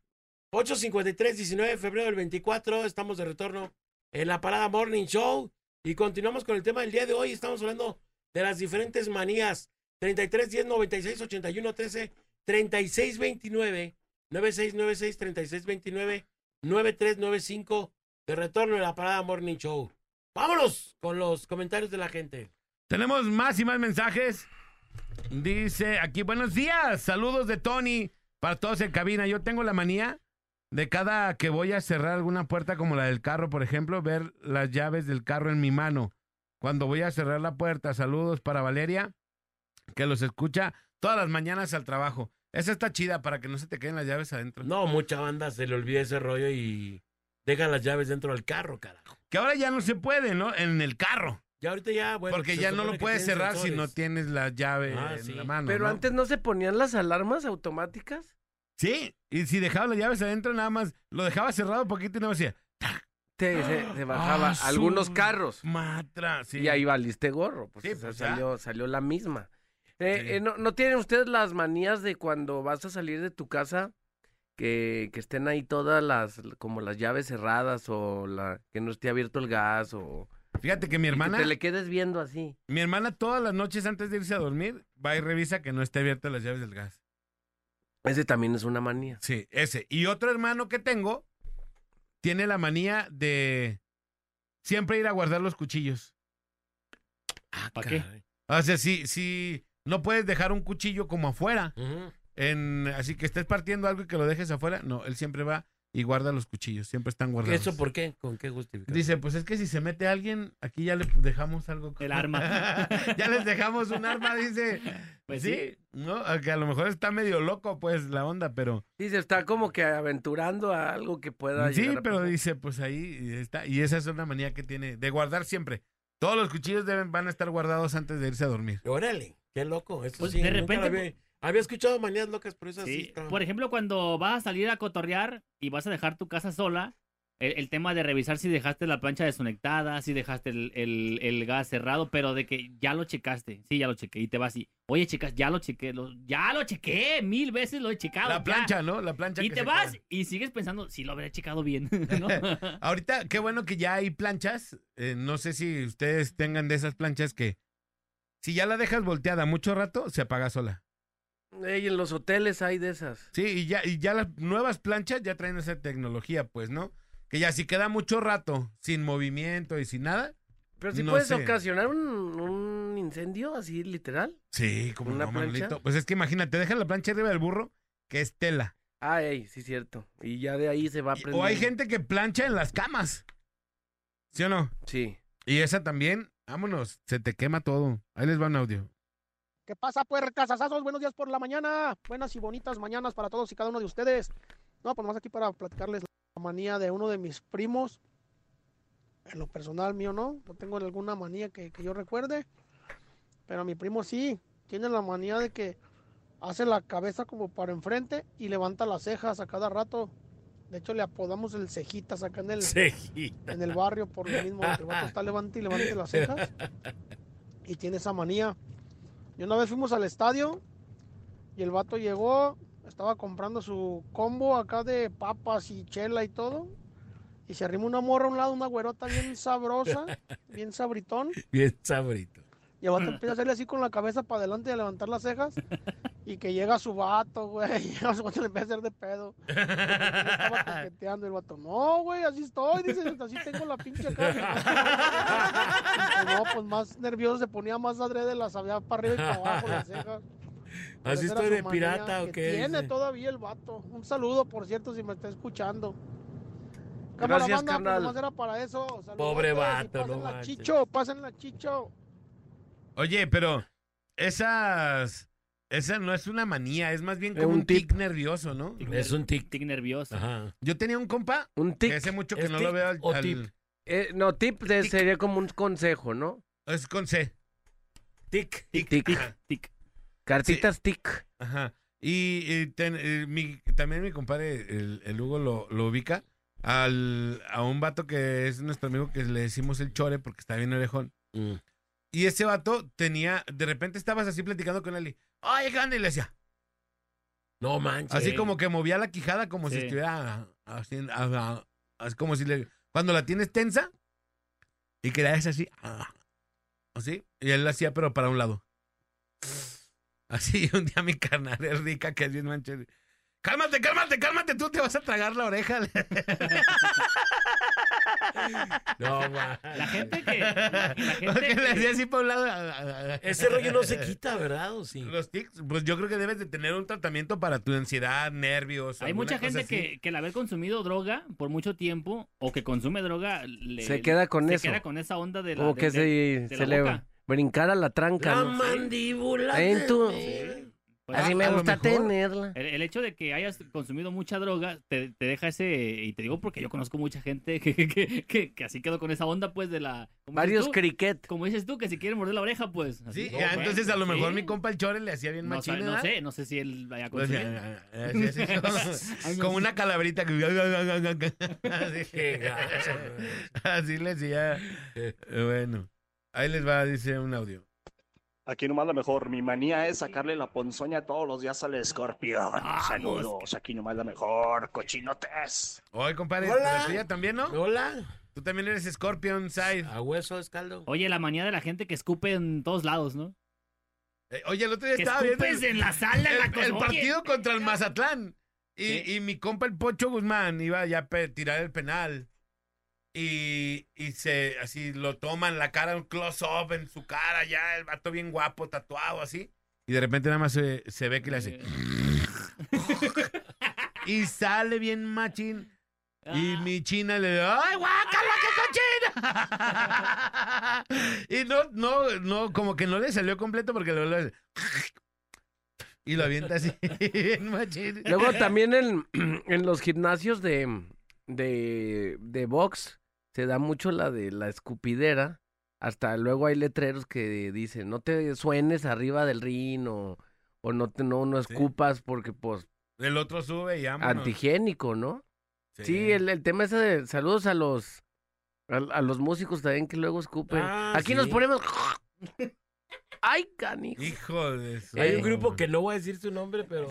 Speaker 2: 8.53, 19 de febrero del 24, estamos de retorno en la Parada Morning Show. Y continuamos con el tema del día de hoy. Estamos hablando de las diferentes manías. 33 10 96 81 13 36 29 96 96 36 29 9395 de retorno de la parada Morning Show. Vámonos con los comentarios de la gente.
Speaker 3: Tenemos más y más mensajes. Dice aquí, buenos días, saludos de Tony para todos en cabina. Yo tengo la manía de cada que voy a cerrar alguna puerta como la del carro, por ejemplo, ver las llaves del carro en mi mano. Cuando voy a cerrar la puerta, saludos para Valeria, que los escucha todas las mañanas al trabajo. Esa está chida para que no se te queden las llaves adentro.
Speaker 2: No, mucha banda se le olvida ese rollo y deja las llaves dentro del carro, carajo.
Speaker 3: Que ahora ya no se puede, ¿no? En el carro.
Speaker 2: Ya ahorita ya, bueno.
Speaker 3: porque ya no lo puedes cerrar si no tienes la llave
Speaker 2: Ah,
Speaker 3: en
Speaker 2: sí.
Speaker 3: la mano.
Speaker 4: Pero
Speaker 3: ¿no?
Speaker 4: antes no se ponían las alarmas automáticas.
Speaker 3: Sí, y si dejabas las llaves adentro, nada más lo dejaba cerrado un poquito y más decía,
Speaker 4: Te- se, se bajaba
Speaker 3: Ah,
Speaker 4: algunos carros.
Speaker 3: matra, sí.
Speaker 4: Y ahí valiste gorro. Pues,
Speaker 3: Sí,
Speaker 4: o sea,
Speaker 3: pues
Speaker 4: salió, salió la misma. Eh,
Speaker 3: Sí.
Speaker 4: eh, ¿no, ¿No tienen ustedes las manías de cuando vas a salir de tu casa que, que estén ahí todas las, como las llaves cerradas o la que no esté abierto el gas o
Speaker 3: Fíjate que mi
Speaker 4: y que
Speaker 3: hermana,
Speaker 4: te le quedes viendo así?
Speaker 3: mi hermana todas las noches antes de irse a dormir, va y revisa que no esté abiertas las llaves del gas.
Speaker 4: Ese también es una manía.
Speaker 3: Sí, ese. Y otro hermano que tengo tiene la manía de siempre ir a guardar los cuchillos.
Speaker 5: ¿Para qué?
Speaker 3: O sea, si, si no puedes dejar un cuchillo como afuera, en, así que estés partiendo algo y que lo dejes afuera, no, él siempre va y guarda los cuchillos, siempre están guardados.
Speaker 2: ¿Eso por qué? ¿Con qué justificación?
Speaker 3: Dice, pues es que si se mete alguien, aquí ya le dejamos algo.
Speaker 5: El arma.
Speaker 3: ya les dejamos un arma, dice.
Speaker 5: Pues
Speaker 3: sí,
Speaker 5: sí.
Speaker 3: ¿no? Que a lo mejor está medio loco, pues, la onda, pero...
Speaker 4: Sí, se está como que aventurando a algo que pueda
Speaker 3: Sí,
Speaker 4: llegar a
Speaker 3: pero
Speaker 4: pasar.
Speaker 3: dice, pues ahí está. Y esa es una manía que tiene, de guardar siempre. Todos los cuchillos deben, van a estar guardados antes de irse a dormir.
Speaker 2: Órale, qué loco. Eso
Speaker 5: Pues,
Speaker 2: sí,
Speaker 5: de repente,
Speaker 2: había, había escuchado manías locas, pero esas sí.
Speaker 5: Sí. Por ejemplo, cuando vas a salir a cotorrear y vas a dejar tu casa sola, el, el tema de revisar si dejaste la plancha desconectada, si dejaste el, el- el gas cerrado, pero de que ya lo checaste. Sí, ya lo chequé. Y te vas y, oye, chicas, ya lo chequé. lo- ya lo chequé. Mil veces lo he checado.
Speaker 3: La
Speaker 5: ya".
Speaker 3: plancha, ¿no? La plancha
Speaker 5: Y
Speaker 3: que
Speaker 5: te
Speaker 3: se
Speaker 5: vas
Speaker 3: queda.
Speaker 5: y sigues pensando, si lo habré checado bien. ¿no?
Speaker 3: Ahorita, qué bueno que ya hay planchas. eh, no sé si ustedes tengan de esas planchas que si ya la dejas volteada mucho rato, se apaga sola.
Speaker 4: Ey, en los hoteles hay de esas.
Speaker 3: Sí, y ya, y ya las nuevas planchas ya traen esa tecnología, pues, ¿no? Que ya si queda mucho rato sin movimiento y sin nada.
Speaker 4: Pero si
Speaker 3: No
Speaker 4: puedes
Speaker 3: sé.
Speaker 4: ocasionar un, un incendio así literal.
Speaker 3: Sí, como
Speaker 4: ¿Una
Speaker 3: no,
Speaker 4: plancha?
Speaker 3: Manolito. Pues es que imagínate, deja la plancha arriba del burro, que es tela.
Speaker 4: Ah, ey, sí, cierto. Y ya de ahí se va aprendiendo.
Speaker 3: o hay gente que plancha en las camas. ¿Sí o no?
Speaker 4: Sí.
Speaker 3: Y esa también, vámonos, se te quema todo. Ahí les va un audio.
Speaker 7: ¿Qué pasa, puercas asazos? Buenos días por la mañana. Buenas y bonitas mañanas para todos y cada uno de ustedes. No, pues más aquí para platicarles la manía de uno de mis primos. En lo personal mío no, no tengo alguna manía que, que yo recuerde. Pero mi primo sí, tiene la manía de que hace la cabeza como para enfrente y levanta las cejas a cada rato. De hecho, le apodamos el cejitas acá en el,
Speaker 2: Cejita.
Speaker 7: en el barrio por lo mismo, el vato está levante y levante las cejas. Y tiene esa manía. Y una vez fuimos al estadio y el vato llegó, estaba comprando su combo acá de papas y chela y todo. Y se arrima una morra a un lado, una güerota bien sabrosa, bien sabritón.
Speaker 2: Bien sabrito.
Speaker 7: Y el vato empieza a hacerle así con la cabeza para adelante y a levantar las cejas. Y que llega su vato, güey. Llega su vato y le empieza a hacer de pedo. Estaba coqueteando el vato. No, güey, así estoy. Dice, así tengo la pinche cara. Pues no, pues más nervioso se ponía más adrede las había para arriba y para abajo las cejas.
Speaker 2: ¿Así estoy de pirata o qué?
Speaker 7: Tiene todavía el vato. Un saludo, por cierto, si me está escuchando. Cámara,
Speaker 4: Gracias,
Speaker 7: banda, pues
Speaker 4: carnal.
Speaker 7: nomás era para eso.
Speaker 2: Pobre
Speaker 7: y
Speaker 2: vato, no
Speaker 7: pásenla
Speaker 2: manches.
Speaker 7: chicho, pásenla chicho.
Speaker 3: Oye, pero esas. Esa no es una manía, es más bien
Speaker 4: Eh,
Speaker 3: como
Speaker 4: un
Speaker 3: un tic nervioso, ¿no?
Speaker 2: Es un tic.
Speaker 5: Tic nervioso.
Speaker 2: Ajá.
Speaker 3: Yo tenía un compa
Speaker 4: Un
Speaker 3: que
Speaker 4: tic.
Speaker 3: hace mucho que
Speaker 2: ¿Es
Speaker 3: no
Speaker 2: tic
Speaker 3: lo veo al,
Speaker 2: o
Speaker 3: al-
Speaker 2: tip?
Speaker 4: Eh, no, tip de-
Speaker 3: Tic.
Speaker 4: sería como un consejo, ¿no?
Speaker 3: Es con C.
Speaker 2: Tic.
Speaker 5: Tic,
Speaker 4: Tic.
Speaker 5: tic, tic.
Speaker 4: Cartitas tic.
Speaker 3: Ajá. Y, y ten- eh, mi- también mi compadre, el, el Hugo, lo, lo ubica al, a un vato que es nuestro amigo que le decimos el chore porque está bien orejón.
Speaker 2: Mm.
Speaker 3: Y ese vato tenía, de repente estabas así platicando con él y, ¡ay, grande! Y le decía,
Speaker 2: No manches.
Speaker 3: así como que movía la quijada como si estuviera así, así como si le, cuando la tienes tensa. y que le haces así, ah, así, y él lo hacía pero para un lado. Así, un día mi carnal es rica que es bien manchera. Cálmate, cálmate, cálmate, tú te vas a tragar la oreja.
Speaker 2: No, ma.
Speaker 5: La gente que. La gente
Speaker 3: Porque le hacía
Speaker 5: que
Speaker 3: así para un lado.
Speaker 2: Ese rollo no se quita, ¿verdad? ¿O sí?
Speaker 3: Los tics, pues yo creo que debes de tener un tratamiento para tu ansiedad, nervios.
Speaker 5: hay mucha gente que, que al haber consumido droga por mucho tiempo o que consume droga le-
Speaker 4: Se queda con
Speaker 5: se
Speaker 4: eso.
Speaker 5: queda con esa onda de la de-
Speaker 4: que
Speaker 5: de-
Speaker 4: se,
Speaker 5: de
Speaker 4: se
Speaker 5: la
Speaker 4: le
Speaker 5: boca.
Speaker 4: brincara la tranca,
Speaker 2: La
Speaker 4: ¿no?
Speaker 2: mandíbula.
Speaker 4: En tu-
Speaker 5: Pues,
Speaker 4: Así
Speaker 5: ah,
Speaker 4: me gusta
Speaker 3: mejor.
Speaker 4: tenerla.
Speaker 5: El, el hecho de que hayas consumido mucha droga te, te deja ese. Y te digo porque yo conozco mucha gente que, que, que, que así quedó con esa onda, pues, de la.
Speaker 4: Varios cricket.
Speaker 5: Como dices tú, que si quieren morder la oreja, pues. así.
Speaker 3: Sí,
Speaker 5: bueno,
Speaker 3: entonces a lo mejor
Speaker 5: sí.
Speaker 3: mi compa el Chore le hacía bien
Speaker 5: No, no sé, no sé si él vaya a
Speaker 3: Pues,
Speaker 5: consumir.
Speaker 3: ah, ah, así, así, como, una calaverita que así, así le decía. Eh, Bueno, ahí les va, dice un audio.
Speaker 8: Aquí nomás la mejor. Mi manía es sacarle la ponzoña todos los días al escorpión. Saludos. Aquí nomás la mejor. Cochinotes.
Speaker 3: Oye, compadre,
Speaker 2: Hola.
Speaker 3: la tuya también, ¿no?
Speaker 2: Hola.
Speaker 3: Tú también eres Scorpion Side.
Speaker 2: A hueso es caldo.
Speaker 5: Oye, la manía de la gente que escupe en todos lados, ¿no?
Speaker 3: Eh, Oye, el otro día
Speaker 5: Que
Speaker 3: estaba viendo
Speaker 5: escupes
Speaker 3: el,
Speaker 5: en la sala, en la
Speaker 3: el-
Speaker 5: cosa.
Speaker 3: el
Speaker 5: Oye,
Speaker 3: partido contra el Mazatlán. Y,
Speaker 5: Sí.
Speaker 3: y mi compa el Pocho Guzmán iba ya a tirar el penal. Y, y se así lo toman la cara, un close-up en su cara, ya el vato bien guapo, tatuado así. Y de repente nada más se, se ve que le hace. y sale bien machín. Y
Speaker 5: Ah.
Speaker 3: mi china le dice, ¡ay, guácala, qué cochina! y no, no, no, como que no le salió completo porque lo, lo- Y lo avienta así, bien machín.
Speaker 4: Luego también en, en los gimnasios de, de, de box se da mucho la de la escupidera. Hasta luego hay letreros que dicen, no te suenes arriba del rin o, o no, te, no, no
Speaker 3: Sí.
Speaker 4: escupas porque pues
Speaker 3: El otro sube y vámonos.
Speaker 4: antigénico, ¿no? Sí, el, el tema ese de saludos a los a, a los músicos también que luego escupen.
Speaker 2: Ah,
Speaker 4: Aquí
Speaker 2: sí.
Speaker 4: nos ponemos Ay, canijo.
Speaker 3: Hijo de
Speaker 2: Hay un grupo que no voy a decir su nombre, pero.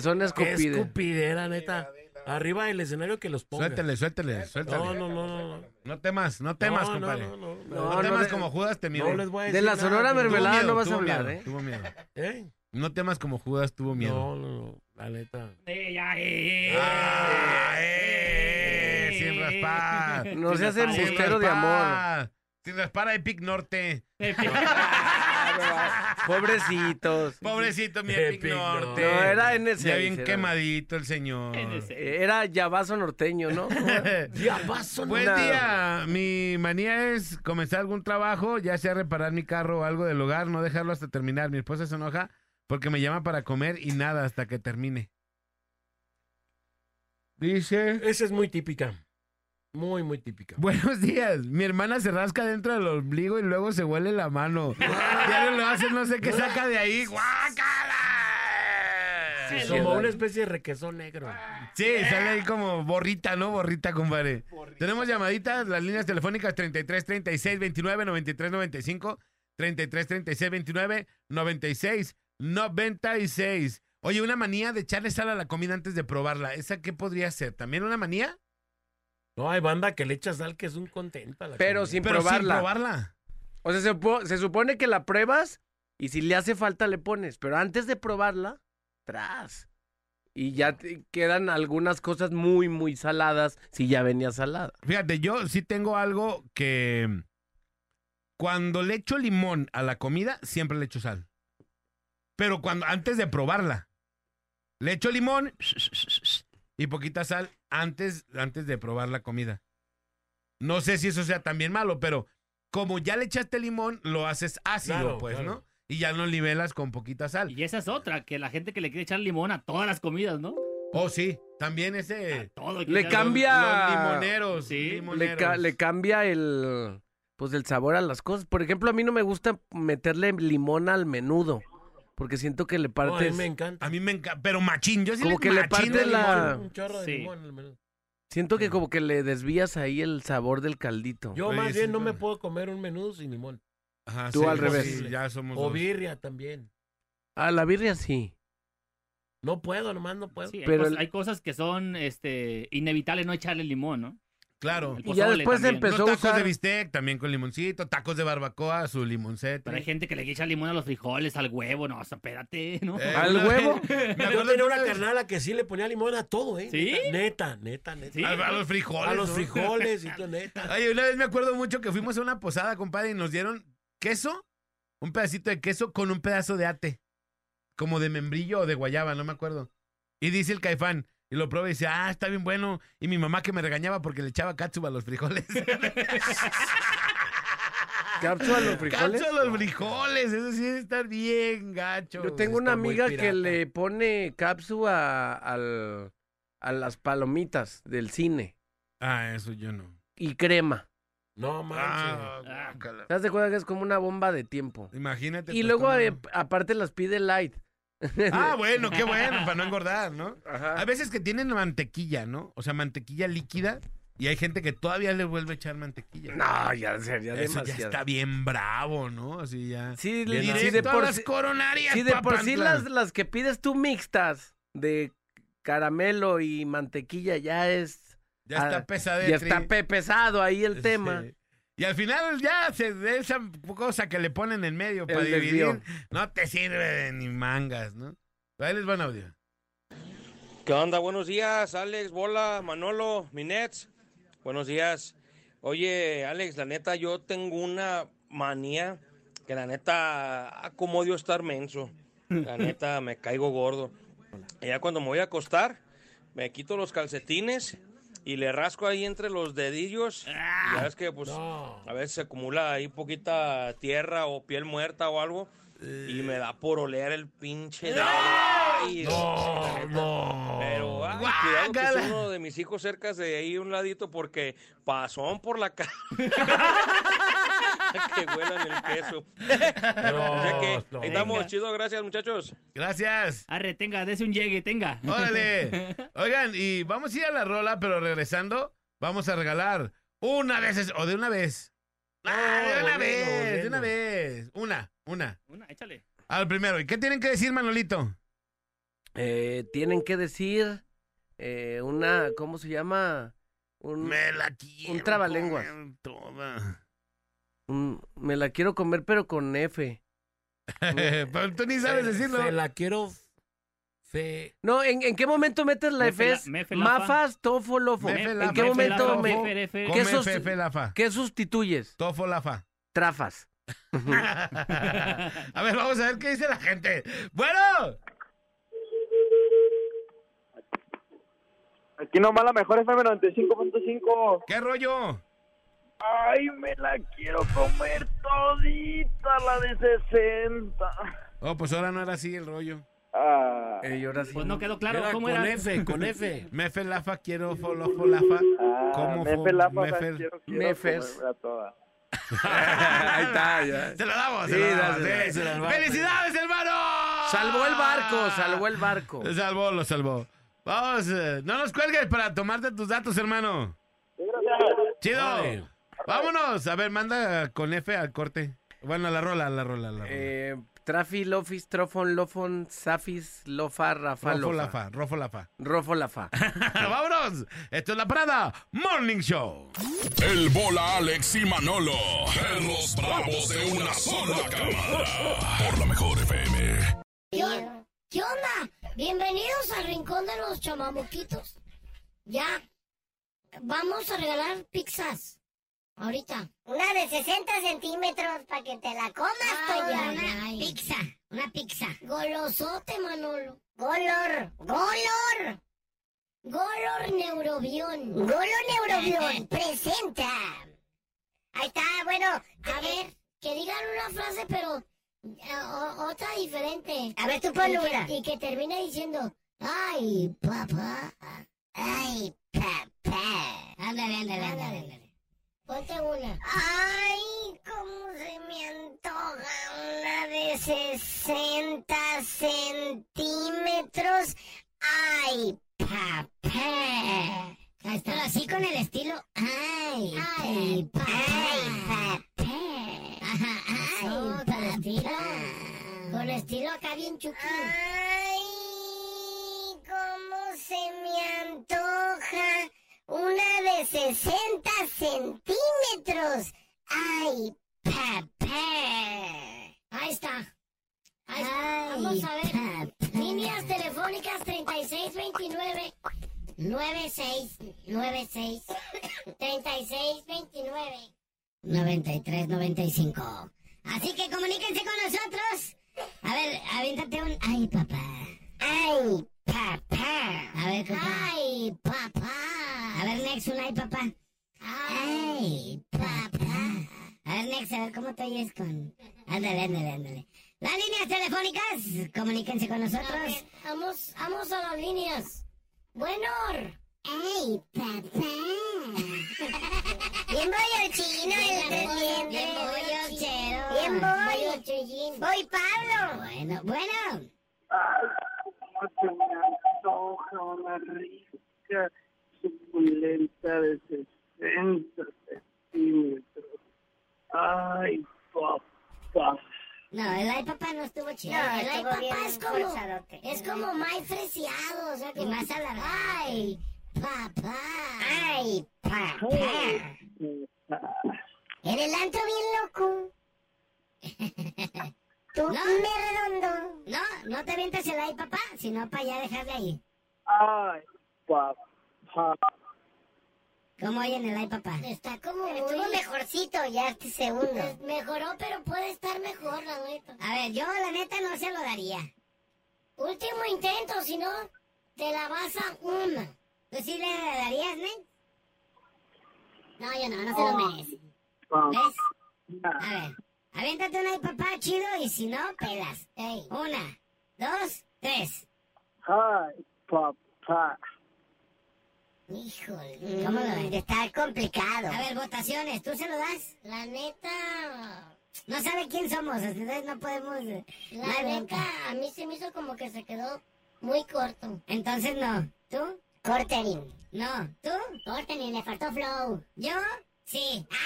Speaker 4: Son
Speaker 2: Qué
Speaker 4: escupidas.
Speaker 2: escupidera, neta. Arriba del escenario que los ponga.
Speaker 3: Suéltale, suéltale, suéltale.
Speaker 2: No, no, no, no. no.
Speaker 3: No temas, no temas,
Speaker 2: No, no,
Speaker 3: compadre.
Speaker 2: No, no, no.
Speaker 3: No,
Speaker 4: No,
Speaker 3: temas
Speaker 4: de-
Speaker 3: como Judas te mide.
Speaker 2: No les voy a
Speaker 4: De
Speaker 2: decir
Speaker 4: la
Speaker 2: nada,
Speaker 4: Sonora Mermelada
Speaker 3: miedo,
Speaker 4: no vas a hablar,
Speaker 3: miedo,
Speaker 4: ¿eh?
Speaker 3: Tuvo miedo.
Speaker 2: ¿Eh?
Speaker 3: No temas como Judas tuvo miedo.
Speaker 2: No, no, no. La neta.
Speaker 5: Eh, ya, eh,
Speaker 3: Ah,
Speaker 5: eh,
Speaker 3: sin raspar.
Speaker 4: No se hace embustero de amor.
Speaker 3: Sin raspar a Epic Norte.
Speaker 5: Eh,
Speaker 4: Pobrecitos.
Speaker 3: Pobrecito mi Epic,
Speaker 2: Epic
Speaker 3: Norte.
Speaker 4: No, era
Speaker 3: Ya bien
Speaker 4: era.
Speaker 3: quemadito el señor.
Speaker 4: Era Yavazo norteño, ¿no?
Speaker 2: Ya paso,
Speaker 3: Buen día. Mi manía es comenzar algún trabajo, ya sea reparar mi carro o algo del hogar, no dejarlo hasta terminar. Mi esposa se enoja porque me llama para comer y nada hasta que termine. Dice.
Speaker 2: Esa es muy típica. Muy, muy típica.
Speaker 3: Buenos días. Mi hermana se rasca dentro del ombligo y luego se huele la mano. ya no lo hace, no sé qué saca de ahí. ¡Guácala!
Speaker 2: Sí, como una especie de requesón negro.
Speaker 3: Sí, sale ahí como borrita, ¿no? Borrita, compadre. Tenemos llamaditas, las líneas telefónicas 33 36 29 93 95, 33 36 29 96 96. Oye, una manía de echarle sal a la comida antes de probarla. ¿Esa qué podría ser? ¿También una manía?
Speaker 2: No, hay banda que le echa sal que es un contento a la
Speaker 4: Pero sin
Speaker 3: Pero
Speaker 4: probarla.
Speaker 3: sin probarla.
Speaker 4: O sea, se, po- se supone que la pruebas y si le hace falta le pones. Pero antes de probarla, tras. Y ya te quedan algunas cosas muy, muy saladas si ya venía salada.
Speaker 3: Fíjate, yo sí tengo algo que cuando le echo limón a la comida, siempre le echo sal. Pero cuando antes de probarla, le echo limón y poquita sal antes, antes de probar la comida. No sé si eso sea también malo, pero como ya le echaste limón, lo haces ácido,
Speaker 2: Claro,
Speaker 3: pues,
Speaker 2: claro.
Speaker 3: ¿no? Y ya lo nivelas con poquita sal.
Speaker 5: Y esa es otra, que la gente que le quiere echar limón a todas las comidas, ¿no?
Speaker 3: Oh, sí, también ese...
Speaker 5: Todo.
Speaker 4: Le cambia-
Speaker 3: Los limoneros.
Speaker 5: Sí.
Speaker 4: Le, ca- le cambia el pues el sabor a las cosas. Por ejemplo, a mí no me gusta meterle limón al menudo. Porque siento que le
Speaker 2: No, a mí
Speaker 4: partes.
Speaker 2: me encanta.
Speaker 3: A mí me encanta, pero machín, yo sí
Speaker 4: Como
Speaker 3: le
Speaker 4: que le
Speaker 3: machín
Speaker 4: parte
Speaker 3: el
Speaker 4: la-
Speaker 3: limón.
Speaker 2: Un chorro de
Speaker 5: Sí.
Speaker 2: limón en el menú.
Speaker 4: Siento que como que le desvías ahí el sabor del caldito.
Speaker 2: Yo más
Speaker 3: sí,
Speaker 2: bien no me puedo comer un menú sin limón.
Speaker 3: Ajá,
Speaker 4: Tú al revés.
Speaker 3: sí, ya somos
Speaker 2: O
Speaker 3: dos.
Speaker 2: birria también.
Speaker 4: A la birria sí.
Speaker 2: No puedo, nomás no puedo.
Speaker 5: Sí, hay,
Speaker 4: Pero
Speaker 5: cosas,
Speaker 4: el-
Speaker 5: hay cosas que son este, inevitables no echarle limón, ¿no?
Speaker 3: Claro.
Speaker 4: Y ya después
Speaker 5: también.
Speaker 4: empezó-
Speaker 3: Los
Speaker 4: a
Speaker 3: tacos
Speaker 4: usar-
Speaker 3: de bistec también con limoncito, tacos de barbacoa, su limoncete.
Speaker 5: Pero hay gente que le echa limón a los frijoles, al huevo, no, o sea, espérate, ¿no?
Speaker 3: Eh,
Speaker 4: ¿Al
Speaker 3: una
Speaker 4: huevo?
Speaker 3: Me
Speaker 2: Yo
Speaker 3: acuerdo
Speaker 2: tenía
Speaker 3: que
Speaker 2: una carnala que sí le ponía limón a todo, ¿eh?
Speaker 5: ¿Sí?
Speaker 2: Neta, neta, neta.
Speaker 5: Sí.
Speaker 3: a, a los frijoles.
Speaker 2: A los
Speaker 3: ¿no?
Speaker 2: frijoles y neta.
Speaker 3: Oye, una vez me acuerdo mucho que fuimos a una posada, compadre, y nos dieron queso, un pedacito de queso con un pedazo de ate. Como de membrillo o de guayaba, no me acuerdo. Y dice el caifán, y lo prueba y dice, ah, está bien bueno. Y mi mamá que me regañaba porque le echaba catsup a los frijoles.
Speaker 4: ¿Cápsula a los frijoles?
Speaker 3: Catsup a los frijoles, eso sí debe estar bien gacho.
Speaker 4: Yo tengo una amiga que le pone cápsula al, a las palomitas del cine
Speaker 3: Ah, eso yo no.
Speaker 4: y crema.
Speaker 2: No manches.
Speaker 3: Ah.
Speaker 4: ¿Te das de cuenta que es como una bomba de tiempo?
Speaker 3: Imagínate.
Speaker 4: Y luego eh, aparte las pide light.
Speaker 3: Ah, bueno, qué bueno, para no engordar, ¿no?
Speaker 4: Ajá.
Speaker 3: Hay veces que tienen mantequilla, ¿no? O sea, mantequilla líquida. Y hay gente que todavía le vuelve a echar mantequilla.
Speaker 4: No, ya sería
Speaker 3: Eso ya está bien bravo, ¿no? Así ya.
Speaker 4: Sí,
Speaker 2: Bien
Speaker 4: sí, de por
Speaker 3: las
Speaker 4: sí,
Speaker 3: coronarias,
Speaker 4: sí, de por sí las, las que pides tú mixtas de caramelo y mantequilla ya es...
Speaker 3: Ya está pesado.
Speaker 4: Ya está pe- pesado ahí el tema.
Speaker 3: Y al final ya se de esa cosa que le ponen en medio para
Speaker 4: El
Speaker 3: dividir,
Speaker 4: desvío.
Speaker 3: no te sirve de ni mangas, ¿no? Ahí les va un audio.
Speaker 9: ¿Qué onda? Buenos días, Alex, Bola, Manolo, Minets. Buenos días. Oye, Alex, la neta, yo tengo una manía que la neta, ah, como odio estar menso. La neta, me caigo gordo. Y ya cuando me voy a acostar, me quito los calcetines y le rasco ahí entre los dedillos. Y ya ves que, pues,
Speaker 2: No.
Speaker 9: a veces se acumula ahí poquita tierra o piel muerta o algo. Y me da por oler el pinche. Ay,
Speaker 2: No, no.
Speaker 9: pero ay, cuidado que es uno de mis hijos cerca de ahí un ladito porque pasón por la cara. que huelan el queso. o sea que
Speaker 2: no.
Speaker 9: ahí estamos,
Speaker 5: Venga.
Speaker 9: chido, gracias muchachos.
Speaker 3: Gracias.
Speaker 5: Arre, tenga, dese un llegue, tenga.
Speaker 3: Órale. Oigan, y vamos a ir a la rola, pero regresando, vamos a regalar una vez, o de una vez. Ah, de una
Speaker 2: volviendo,
Speaker 3: vez, de una vez. Una, una.
Speaker 5: Una, échale.
Speaker 3: Al primero. ¿Y qué tienen que decir, Manolito?
Speaker 4: Eh, tienen que decir eh, una, ¿cómo se llama? Un,
Speaker 3: Me la quiero.
Speaker 4: un trabalenguas.
Speaker 3: comer toda.
Speaker 4: Un- me la quiero comer pero con F.
Speaker 3: Pero tú ni sabes decirlo.
Speaker 2: Se la quiero fe.
Speaker 4: No, ¿en, en qué momento metes la F? Mafas, tofo, lofo.
Speaker 3: Mefe
Speaker 4: ¿En qué
Speaker 3: mefe
Speaker 4: momento
Speaker 3: lafa,
Speaker 4: me,
Speaker 3: la fa.
Speaker 4: qué sustituyes?
Speaker 3: Tofo la fa.
Speaker 4: Trafas.
Speaker 3: a ver, vamos a ver qué dice la gente. Bueno.
Speaker 10: Aquí nomás la mejor FM 95.5.
Speaker 3: ¿Qué rollo?
Speaker 10: Ay, me la quiero comer todita la de 60.
Speaker 3: Oh, pues ahora no era así el rollo.
Speaker 10: Ah,
Speaker 4: Eh, y ahora sí,
Speaker 5: Pues no quedó claro
Speaker 2: Era
Speaker 5: cómo
Speaker 2: con
Speaker 5: era.
Speaker 2: F, con F.
Speaker 3: Mefe lafa, quiero folofo lafa.
Speaker 10: ah,
Speaker 3: ¿Cómo
Speaker 10: me
Speaker 3: fue?
Speaker 10: pelapa,
Speaker 3: Mefer.
Speaker 10: quiero, toda.
Speaker 4: Ahí está, ya.
Speaker 3: Se lo damos, se
Speaker 4: Sí,
Speaker 3: lo damos. sí. ¡Felicidades, hermano!
Speaker 4: Salvó el barco, salvó el barco.
Speaker 3: Lo salvó, lo salvó. Vamos, eh, no nos cuelgues para tomarte tus datos, hermano. Chido.
Speaker 2: Órale.
Speaker 3: Vámonos. A ver, manda con F al corte. Bueno, a la rola, a la rola, a la rola.
Speaker 4: Eh, trafi, lofis, trofon, lofon, safis, lofa, rafa,
Speaker 3: Rofo
Speaker 4: lofa.
Speaker 3: Lafa, Rofo Lafa.
Speaker 4: Rofo, lafa.
Speaker 3: Vámonos. Esto es La Parada Morning Show.
Speaker 1: El bola Alex y Manolo. Perros bravos de una sola cámara. Por la mejor FM.
Speaker 11: ¿Qué, on- qué onda? Bienvenidos al rincón de los chamamuquitos. Ya, vamos a regalar pizzas. Ahorita.
Speaker 12: Una de 60 centímetros para que te la comas
Speaker 11: ay,
Speaker 12: una
Speaker 11: ay.
Speaker 12: pizza, una pizza.
Speaker 11: Golosote, Manolo.
Speaker 12: Golor, golor,
Speaker 11: Golor Neurobión.
Speaker 12: golor neurobión, presenta. Ahí está, bueno.
Speaker 11: A ver, que digan una frase, pero eh, o- otra diferente.
Speaker 12: A ver, tú
Speaker 11: que,
Speaker 12: una.
Speaker 11: y que termine diciendo, ay, papá.
Speaker 12: Ay, papá.
Speaker 11: Ándale, ándale, ándale, ándale. Ponte una.
Speaker 12: Ay, cómo se me antoja una de 60 centímetros. Ay, papá. Pero así con el estilo. Ay,
Speaker 11: Ay,
Speaker 12: papá. Ay, papá.
Speaker 11: Ajá,
Speaker 12: Ay,
Speaker 11: eso, con estilo. Con estilo acá bien chuki.
Speaker 12: Ay, cómo se me antoja una de 60 centímetros. ¡Ay, papá!
Speaker 11: Ahí está. Ahí está.
Speaker 12: Ay,
Speaker 11: Vamos a ver.
Speaker 12: papá.
Speaker 11: Líneas telefónicas 3629 9696 3629
Speaker 12: 9395. Así que comuníquense con nosotros. A ver, aviéntate un. ¡Ay, papá! ¡Ay, papá! A ver, compa.
Speaker 11: ¡Ay, papá!
Speaker 12: A ver, Nex, un ay, papá. ¡Ay, papá! A ver, Nex, a ver cómo te oyes con. Ándale, ándale, ándale. Las líneas telefónicas, comuníquense con
Speaker 11: A
Speaker 12: nosotros.
Speaker 11: ver, vamos, vamos a las líneas. Bueno,
Speaker 12: ¡Ay, papá! Bien bollo chino el
Speaker 11: Bien
Speaker 12: Bien bollo chero.
Speaker 11: Bien
Speaker 12: voy.
Speaker 11: bollo.
Speaker 12: Voy, Pablo. Bueno, bueno.
Speaker 10: Ay, cómo se me antoja una rica suculenta de 60 centímetros. Ay, papá.
Speaker 12: No, el ay papá no estuvo chido.
Speaker 11: No, el ay papá es como,
Speaker 12: forzadote.
Speaker 11: es como más fresiado, o sea, como
Speaker 12: más alargado.
Speaker 11: Ay, papá.
Speaker 12: Ay, papá.
Speaker 11: En el antro bien loco.
Speaker 12: Tú
Speaker 11: No.
Speaker 12: me redondo. No, no te avientes el ay papá, sino para allá dejarle ahí.
Speaker 10: Ay, papá.
Speaker 12: ¿Cómo oyen el ay papá?
Speaker 11: Está como
Speaker 12: Estuvo
Speaker 11: muy...
Speaker 12: mejorcito ya este segundo.
Speaker 11: Pues Mejoró, pero puede estar mejor, la neta.
Speaker 12: A ver, yo la neta no se lo daría.
Speaker 11: Último intento, si no, te la vas a una.
Speaker 12: ¿Tú sí le darías, Nen? No, yo no, no se
Speaker 10: Oh.
Speaker 12: lo merece.
Speaker 10: papá.
Speaker 12: ¿Ves? A ver, aviéntate una ay papá chido y si no, pelas.
Speaker 11: Ey.
Speaker 12: Una, dos, tres.
Speaker 10: Ay, papá.
Speaker 12: Híjole, ¿cómo lo ves? Está complicado. A ver, votaciones, ¿tú se lo das?
Speaker 11: La neta...
Speaker 12: No sabe quién somos, entonces no podemos... eh, no
Speaker 11: La neta,
Speaker 12: bronca.
Speaker 11: a mí se me hizo como que se quedó muy corto.
Speaker 12: Entonces no. ¿Tú?
Speaker 11: Corterín.
Speaker 12: No. ¿Tú?
Speaker 11: Corterín, le faltó flow.
Speaker 12: ¿Yo? Sí. ¡Ah,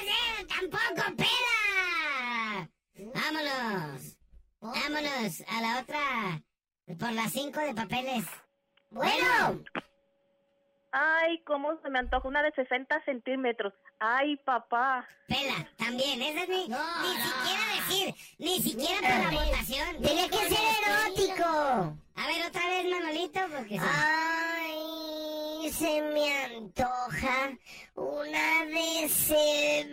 Speaker 12: no sé! ¡Tampoco pela! ¡Vámonos! Vámonos a la otra... Por las cinco de papeles. Bueno.
Speaker 13: Ay, cómo se me antoja una de 60 centímetros. Ay, papá.
Speaker 12: Pela, también. Esa es ni,
Speaker 11: No,
Speaker 12: ni
Speaker 11: no.
Speaker 12: siquiera decir, ni siquiera para la votación.
Speaker 11: Tiene que ser erótico.
Speaker 12: A ver, otra vez, Manolito, porque...
Speaker 11: Ay, se me antoja una de se-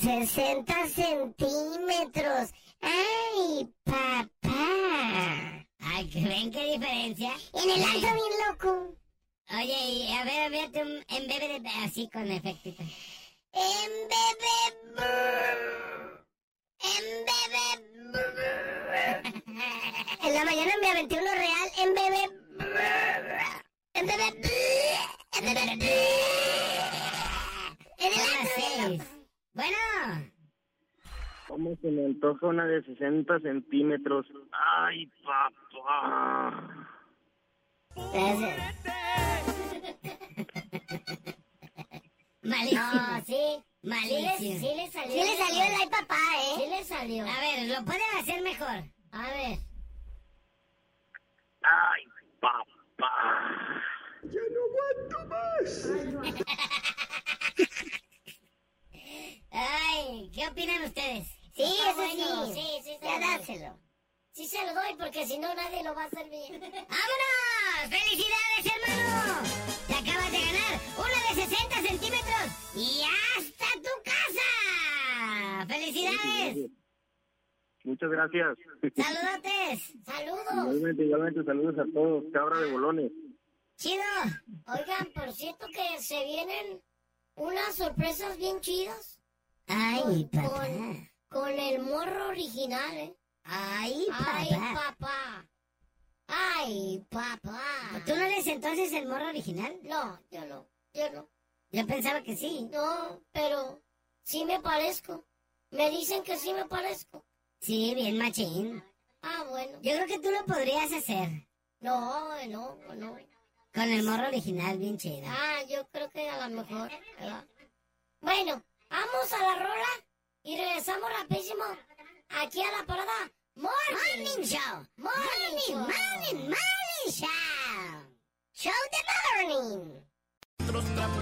Speaker 11: 60 centímetros. Ay, papá.
Speaker 12: Ay, que ven qué diferencia.
Speaker 11: En el alto bien loco.
Speaker 12: Oye, y a ver, a ver, tú, en bebé de- así con efectito.
Speaker 11: En bebé. En bebé. En la mañana me aventé uno real en bebé. En bebé. En bebé. En el.
Speaker 12: Bueno,
Speaker 10: ¿Cómo se me antoja una de 60 centímetros? Ay, papá.
Speaker 12: Malísimo.
Speaker 11: No, sí.
Speaker 12: Malísimo.
Speaker 11: Sí le, sí le salió.
Speaker 12: Sí le salió el ay papá, ¿eh?
Speaker 11: Sí le salió.
Speaker 12: A ver, lo pueden hacer mejor.
Speaker 11: A ver.
Speaker 10: Ay, papá.
Speaker 12: Ay, ¿qué opinan ustedes?
Speaker 11: Sí,
Speaker 12: Está
Speaker 11: eso
Speaker 12: bueno.
Speaker 11: sí. Sí, sí,
Speaker 12: Ya dáselo.
Speaker 11: Sí se lo doy porque si no nadie lo va a hacer bien.
Speaker 12: ¡Vámonos! ¡Felicidades, hermano! Te acabas de ganar una de 60 centímetros y hasta tu casa. ¡Felicidades!
Speaker 10: Muchas gracias.
Speaker 12: ¡Saludotes!
Speaker 11: Saludos.
Speaker 10: Igualmente, igualmente, saludos a todos. Cabra de bolones.
Speaker 12: ¡Chido!
Speaker 11: Oigan, por cierto que se vienen unas sorpresas bien chidas
Speaker 12: ¡Ay,
Speaker 11: Con-
Speaker 12: papá!
Speaker 11: con el morro original, ¿eh?
Speaker 12: ¡Ay,
Speaker 11: Ay,
Speaker 12: papá!
Speaker 11: papá. Ay, papá.
Speaker 12: ¿Tú no eres entonces el morro original?
Speaker 11: No, yo no, yo no.
Speaker 12: Yo pensaba que sí.
Speaker 11: No, pero sí me parezco. Me dicen que sí me parezco.
Speaker 12: Sí, bien machín.
Speaker 11: Ah, bueno.
Speaker 12: Yo creo que tú lo podrías hacer.
Speaker 11: No, no, no.
Speaker 12: Con el morro original, bien chido.
Speaker 11: Ah, yo creo que a lo mejor. ¿verdad? Bueno, vamos a la rola y regresamos rapidísimo aquí a la parada Morning,
Speaker 12: Morning Show.
Speaker 11: Morning,
Speaker 12: Morning,
Speaker 11: Show.
Speaker 12: morning, morning show.
Speaker 11: Show the morning.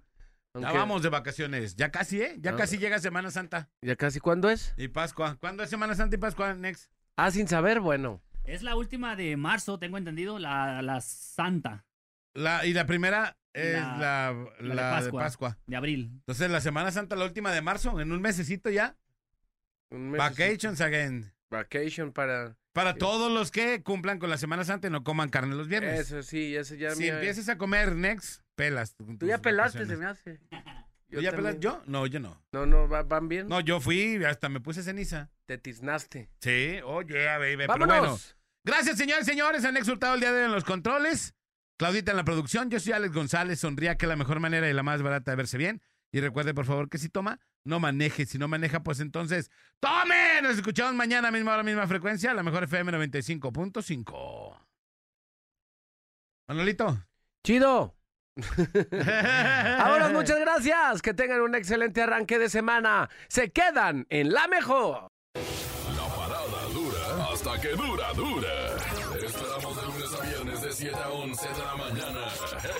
Speaker 3: Ya
Speaker 4: Aunque-
Speaker 3: vamos de vacaciones. Ya casi, ¿eh? Ya
Speaker 4: Ah.
Speaker 3: casi llega Semana Santa.
Speaker 4: ¿Ya casi cuándo es?
Speaker 3: Y Pascua. ¿Cuándo es Semana Santa y Pascua, Next?
Speaker 4: Ah, sin saber, bueno.
Speaker 5: Es la última de marzo, tengo entendido, la, la Santa.
Speaker 3: La, y la primera es
Speaker 5: La-
Speaker 3: la,
Speaker 5: la
Speaker 3: la
Speaker 5: de.
Speaker 3: Pascua.
Speaker 5: De abril.
Speaker 3: Entonces, la Semana Santa, la última de marzo, en un mesecito ya.
Speaker 4: Un mesecito.
Speaker 3: Vacations again.
Speaker 4: Vacation para...
Speaker 3: Para todos los que cumplan con la Semana Santa y no coman carne los viernes.
Speaker 4: Eso sí, eso ya...
Speaker 3: si
Speaker 4: me-
Speaker 3: empiezas a comer Next, pelas.
Speaker 4: Tú ya pelaste, se me hace.
Speaker 3: ¿Tú ya pelas?
Speaker 4: también.
Speaker 3: ¿Yo? No, yo no.
Speaker 4: No, no, va- van bien.
Speaker 3: No, yo fui, hasta me puse ceniza.
Speaker 4: Te tiznaste.
Speaker 3: Sí, oye, baby. Pero
Speaker 4: ¡Vámonos!
Speaker 3: bueno. Gracias, señores, señores. Han exultado el día de hoy en los controles. Claudita en la producción. Yo soy Alex González. Sonría que es la mejor manera y la más barata de verse bien. Y recuerde, por favor, que si toma, no maneje. Si no maneja, pues entonces, ¡tome! Nos escuchamos mañana, misma hora, misma frecuencia. La mejor FM 95.5. Manolito.
Speaker 4: ¡Chido! Ahora, muchas gracias. Que tengan un excelente arranque de semana. Se quedan en la mejor.
Speaker 1: La parada dura hasta que dura, dura. Te esperamos de lunes a viernes de 7 a 11 de la mañana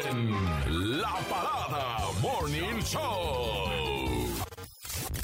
Speaker 1: en La Parada Morning Show.